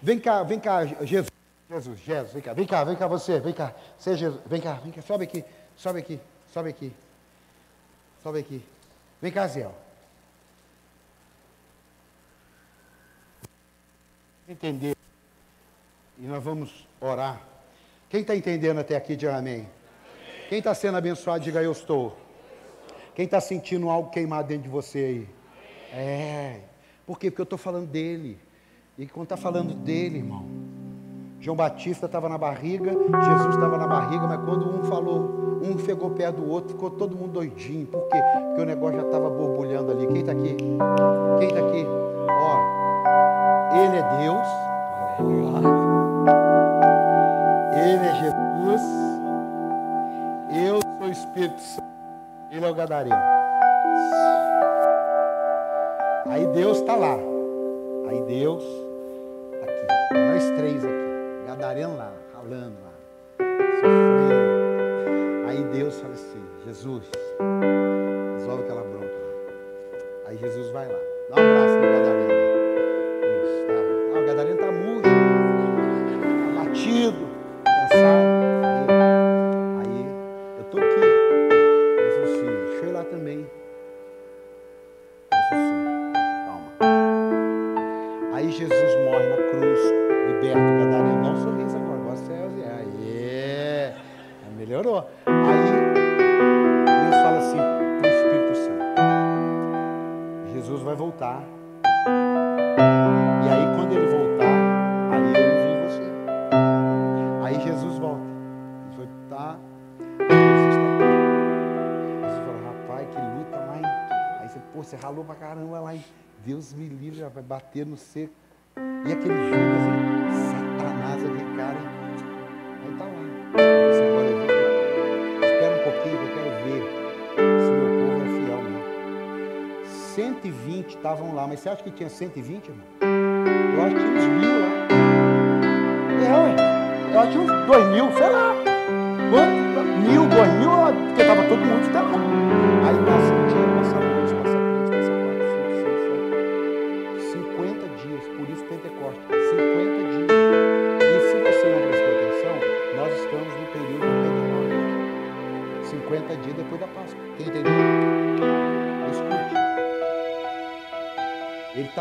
Vem cá, vem cá, Jesus. Jesus, Jesus, vem cá, vem cá, vem cá você, vem cá. Você, Jesus, vem cá, vem cá, sobe aqui, sobe aqui, sobe aqui. Sobe aqui. Vem cá, Zé. Entender. E nós vamos orar. Quem está entendendo até aqui, diga amém. Quem está sendo abençoado, diga eu estou. Quem está sentindo algo queimar dentro de você aí? É. Por quê? Porque eu estou falando dele. E quando está falando dele, irmão, João Batista estava na barriga, Jesus estava na barriga, mas quando um falou, um pegou pé do outro, ficou todo mundo doidinho. Por quê? Porque o negócio já estava borbulhando ali. Quem está aqui? Quem está aqui? Ó, ele é Deus. Ele é Jesus. Eu sou o Espírito Santo. Ele é o Gadareno. Aí Deus está lá. Aí Deus aqui. Nós três aqui. Gadareno lá, ralando lá. Sofrendo. Aí Deus fala assim: Jesus, resolve aquela bronca lá. Aí Jesus vai lá. Dá um abraço no. Gadareno caramba lá. E Deus me livre, vai bater no seco. E aquele Judas, hein? Satanás ali, cara. Aí tá lá. Espera um pouquinho que eu quero ver se meu povo é fiel mesmo. 120 estavam lá, mas você acha que tinha 120, irmão? Eu acho que tinha uns mil lá. É, eu acho que tinha uns dois mil, sei lá. Quanto? Mil, dois mil, porque estava todo mundo esperando. Aí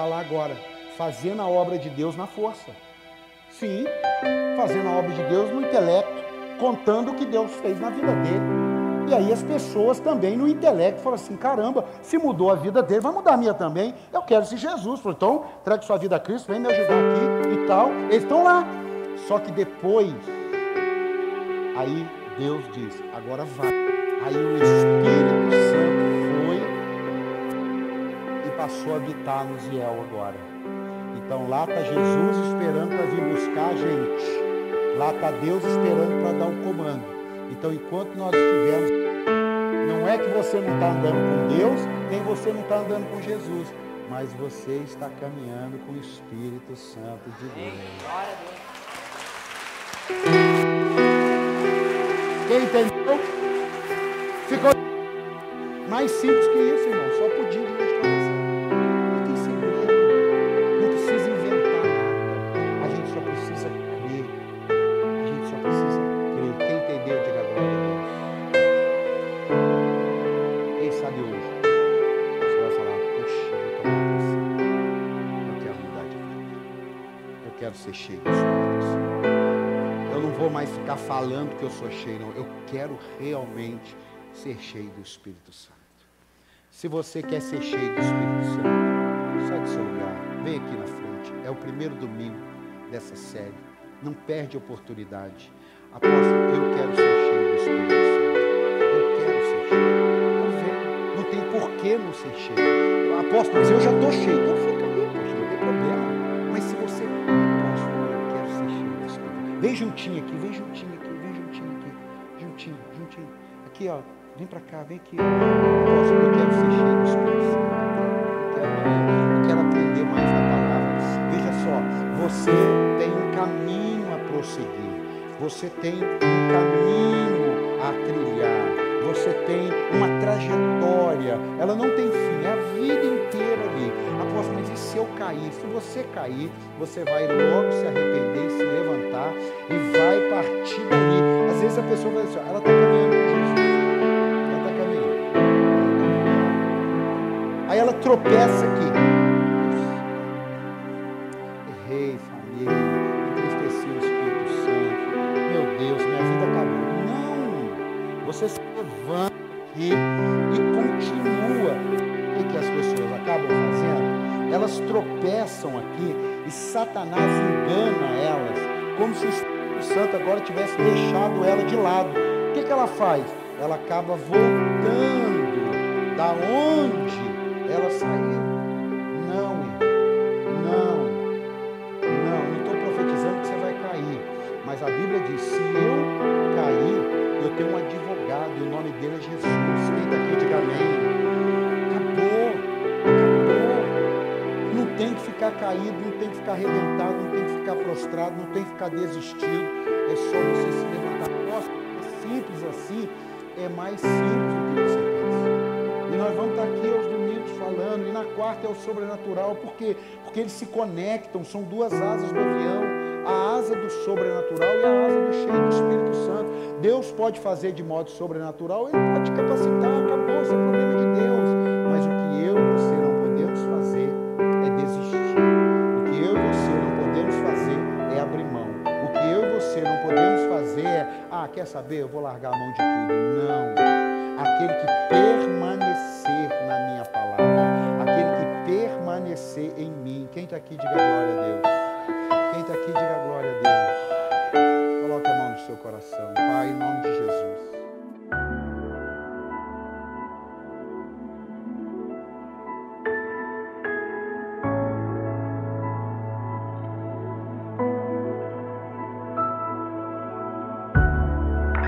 está lá agora, fazendo a obra de Deus na força. Sim, fazendo a obra de Deus no intelecto, contando o que Deus fez na vida dele. E aí as pessoas também no intelecto falam assim, caramba, se mudou a vida dele, vai mudar a minha também. Eu quero ser Jesus. Então, traga sua vida a Cristo, vem me ajudar aqui e tal. Eles estão lá. Só que depois, aí Deus diz, agora vai. Aí o Espírito passou a habitar no Ziel agora. Então lá está Jesus esperando para vir buscar a gente. Lá está Deus esperando para dar o comando. Então, enquanto nós estivermos, não é que você não está andando com Deus, nem você não está andando com Jesus, mas você está caminhando com o Espírito Santo de Deus. Quem entendeu? Ficou mais simples que isso, irmão. Só podia Deus conversar. Falando que eu sou cheio, não. Eu quero realmente ser cheio do Espírito Santo. Se você quer ser cheio do Espírito Santo, sai do seu lugar, vem aqui na frente. É o primeiro domingo dessa série. Não perde a oportunidade. Apóstolo, eu quero ser cheio do Espírito Santo. Eu quero ser cheio. Então. Não tem porquê não ser cheio. Apóstolo, mas eu já estou cheio. Então fica aí, poxa, não tem problema. Mas se você, apóstolo, eu quero ser cheio do Espírito. Vem juntinho aqui, vem juntinho aqui. Juntinho, juntinho. Aqui, ó. Vem para cá, vem aqui. Apóstolo, eu quero ser cheio do Espírito Santo. Eu quero, aprender mais da palavra. Veja só, você tem um caminho a prosseguir. Você tem um caminho a trilhar. Você tem uma trajetória. Ela não tem fim, é a vida inteira ali. Apóstolo, mas e se eu cair? Se você cair, você vai logo se arrepender, se levantar e vai partir dali. Vezes a pessoa vai dizer, ela está caminhando com Jesus. Ela está caminhando. Aí ela tropeça aqui. Errei, falhei, entristeci o Espírito Santo. Meu Deus, minha vida acabou. Não! Você se levanta aqui e continua. O que, as pessoas acabam fazendo? Elas tropeçam aqui e Satanás engana elas, como se Santo agora tivesse deixado ela de lado. O que, que ela faz? Ela acaba voltando da onde ela saiu. Não tem que ficar desistido. É só você se levantar. Nossa, é simples assim, é mais simples do que você pensa. E nós vamos estar aqui aos domingos falando, e na quarta é o sobrenatural, por quê? Porque eles se conectam, são duas asas do avião, a asa do sobrenatural e a asa do cheio do Espírito Santo. Deus pode fazer de modo sobrenatural, Ele pode capacitar, acabou, isso é problema de Deus. Mas o que eu e você não ah, quer saber, eu vou largar a mão de tudo. Não. Aquele que permanecer na minha palavra, aquele que permanecer em mim. Quem está aqui, diga glória a Deus. Quem está aqui, diga glória a Deus. Coloque a mão no seu coração, Pai, em nome de Jesus.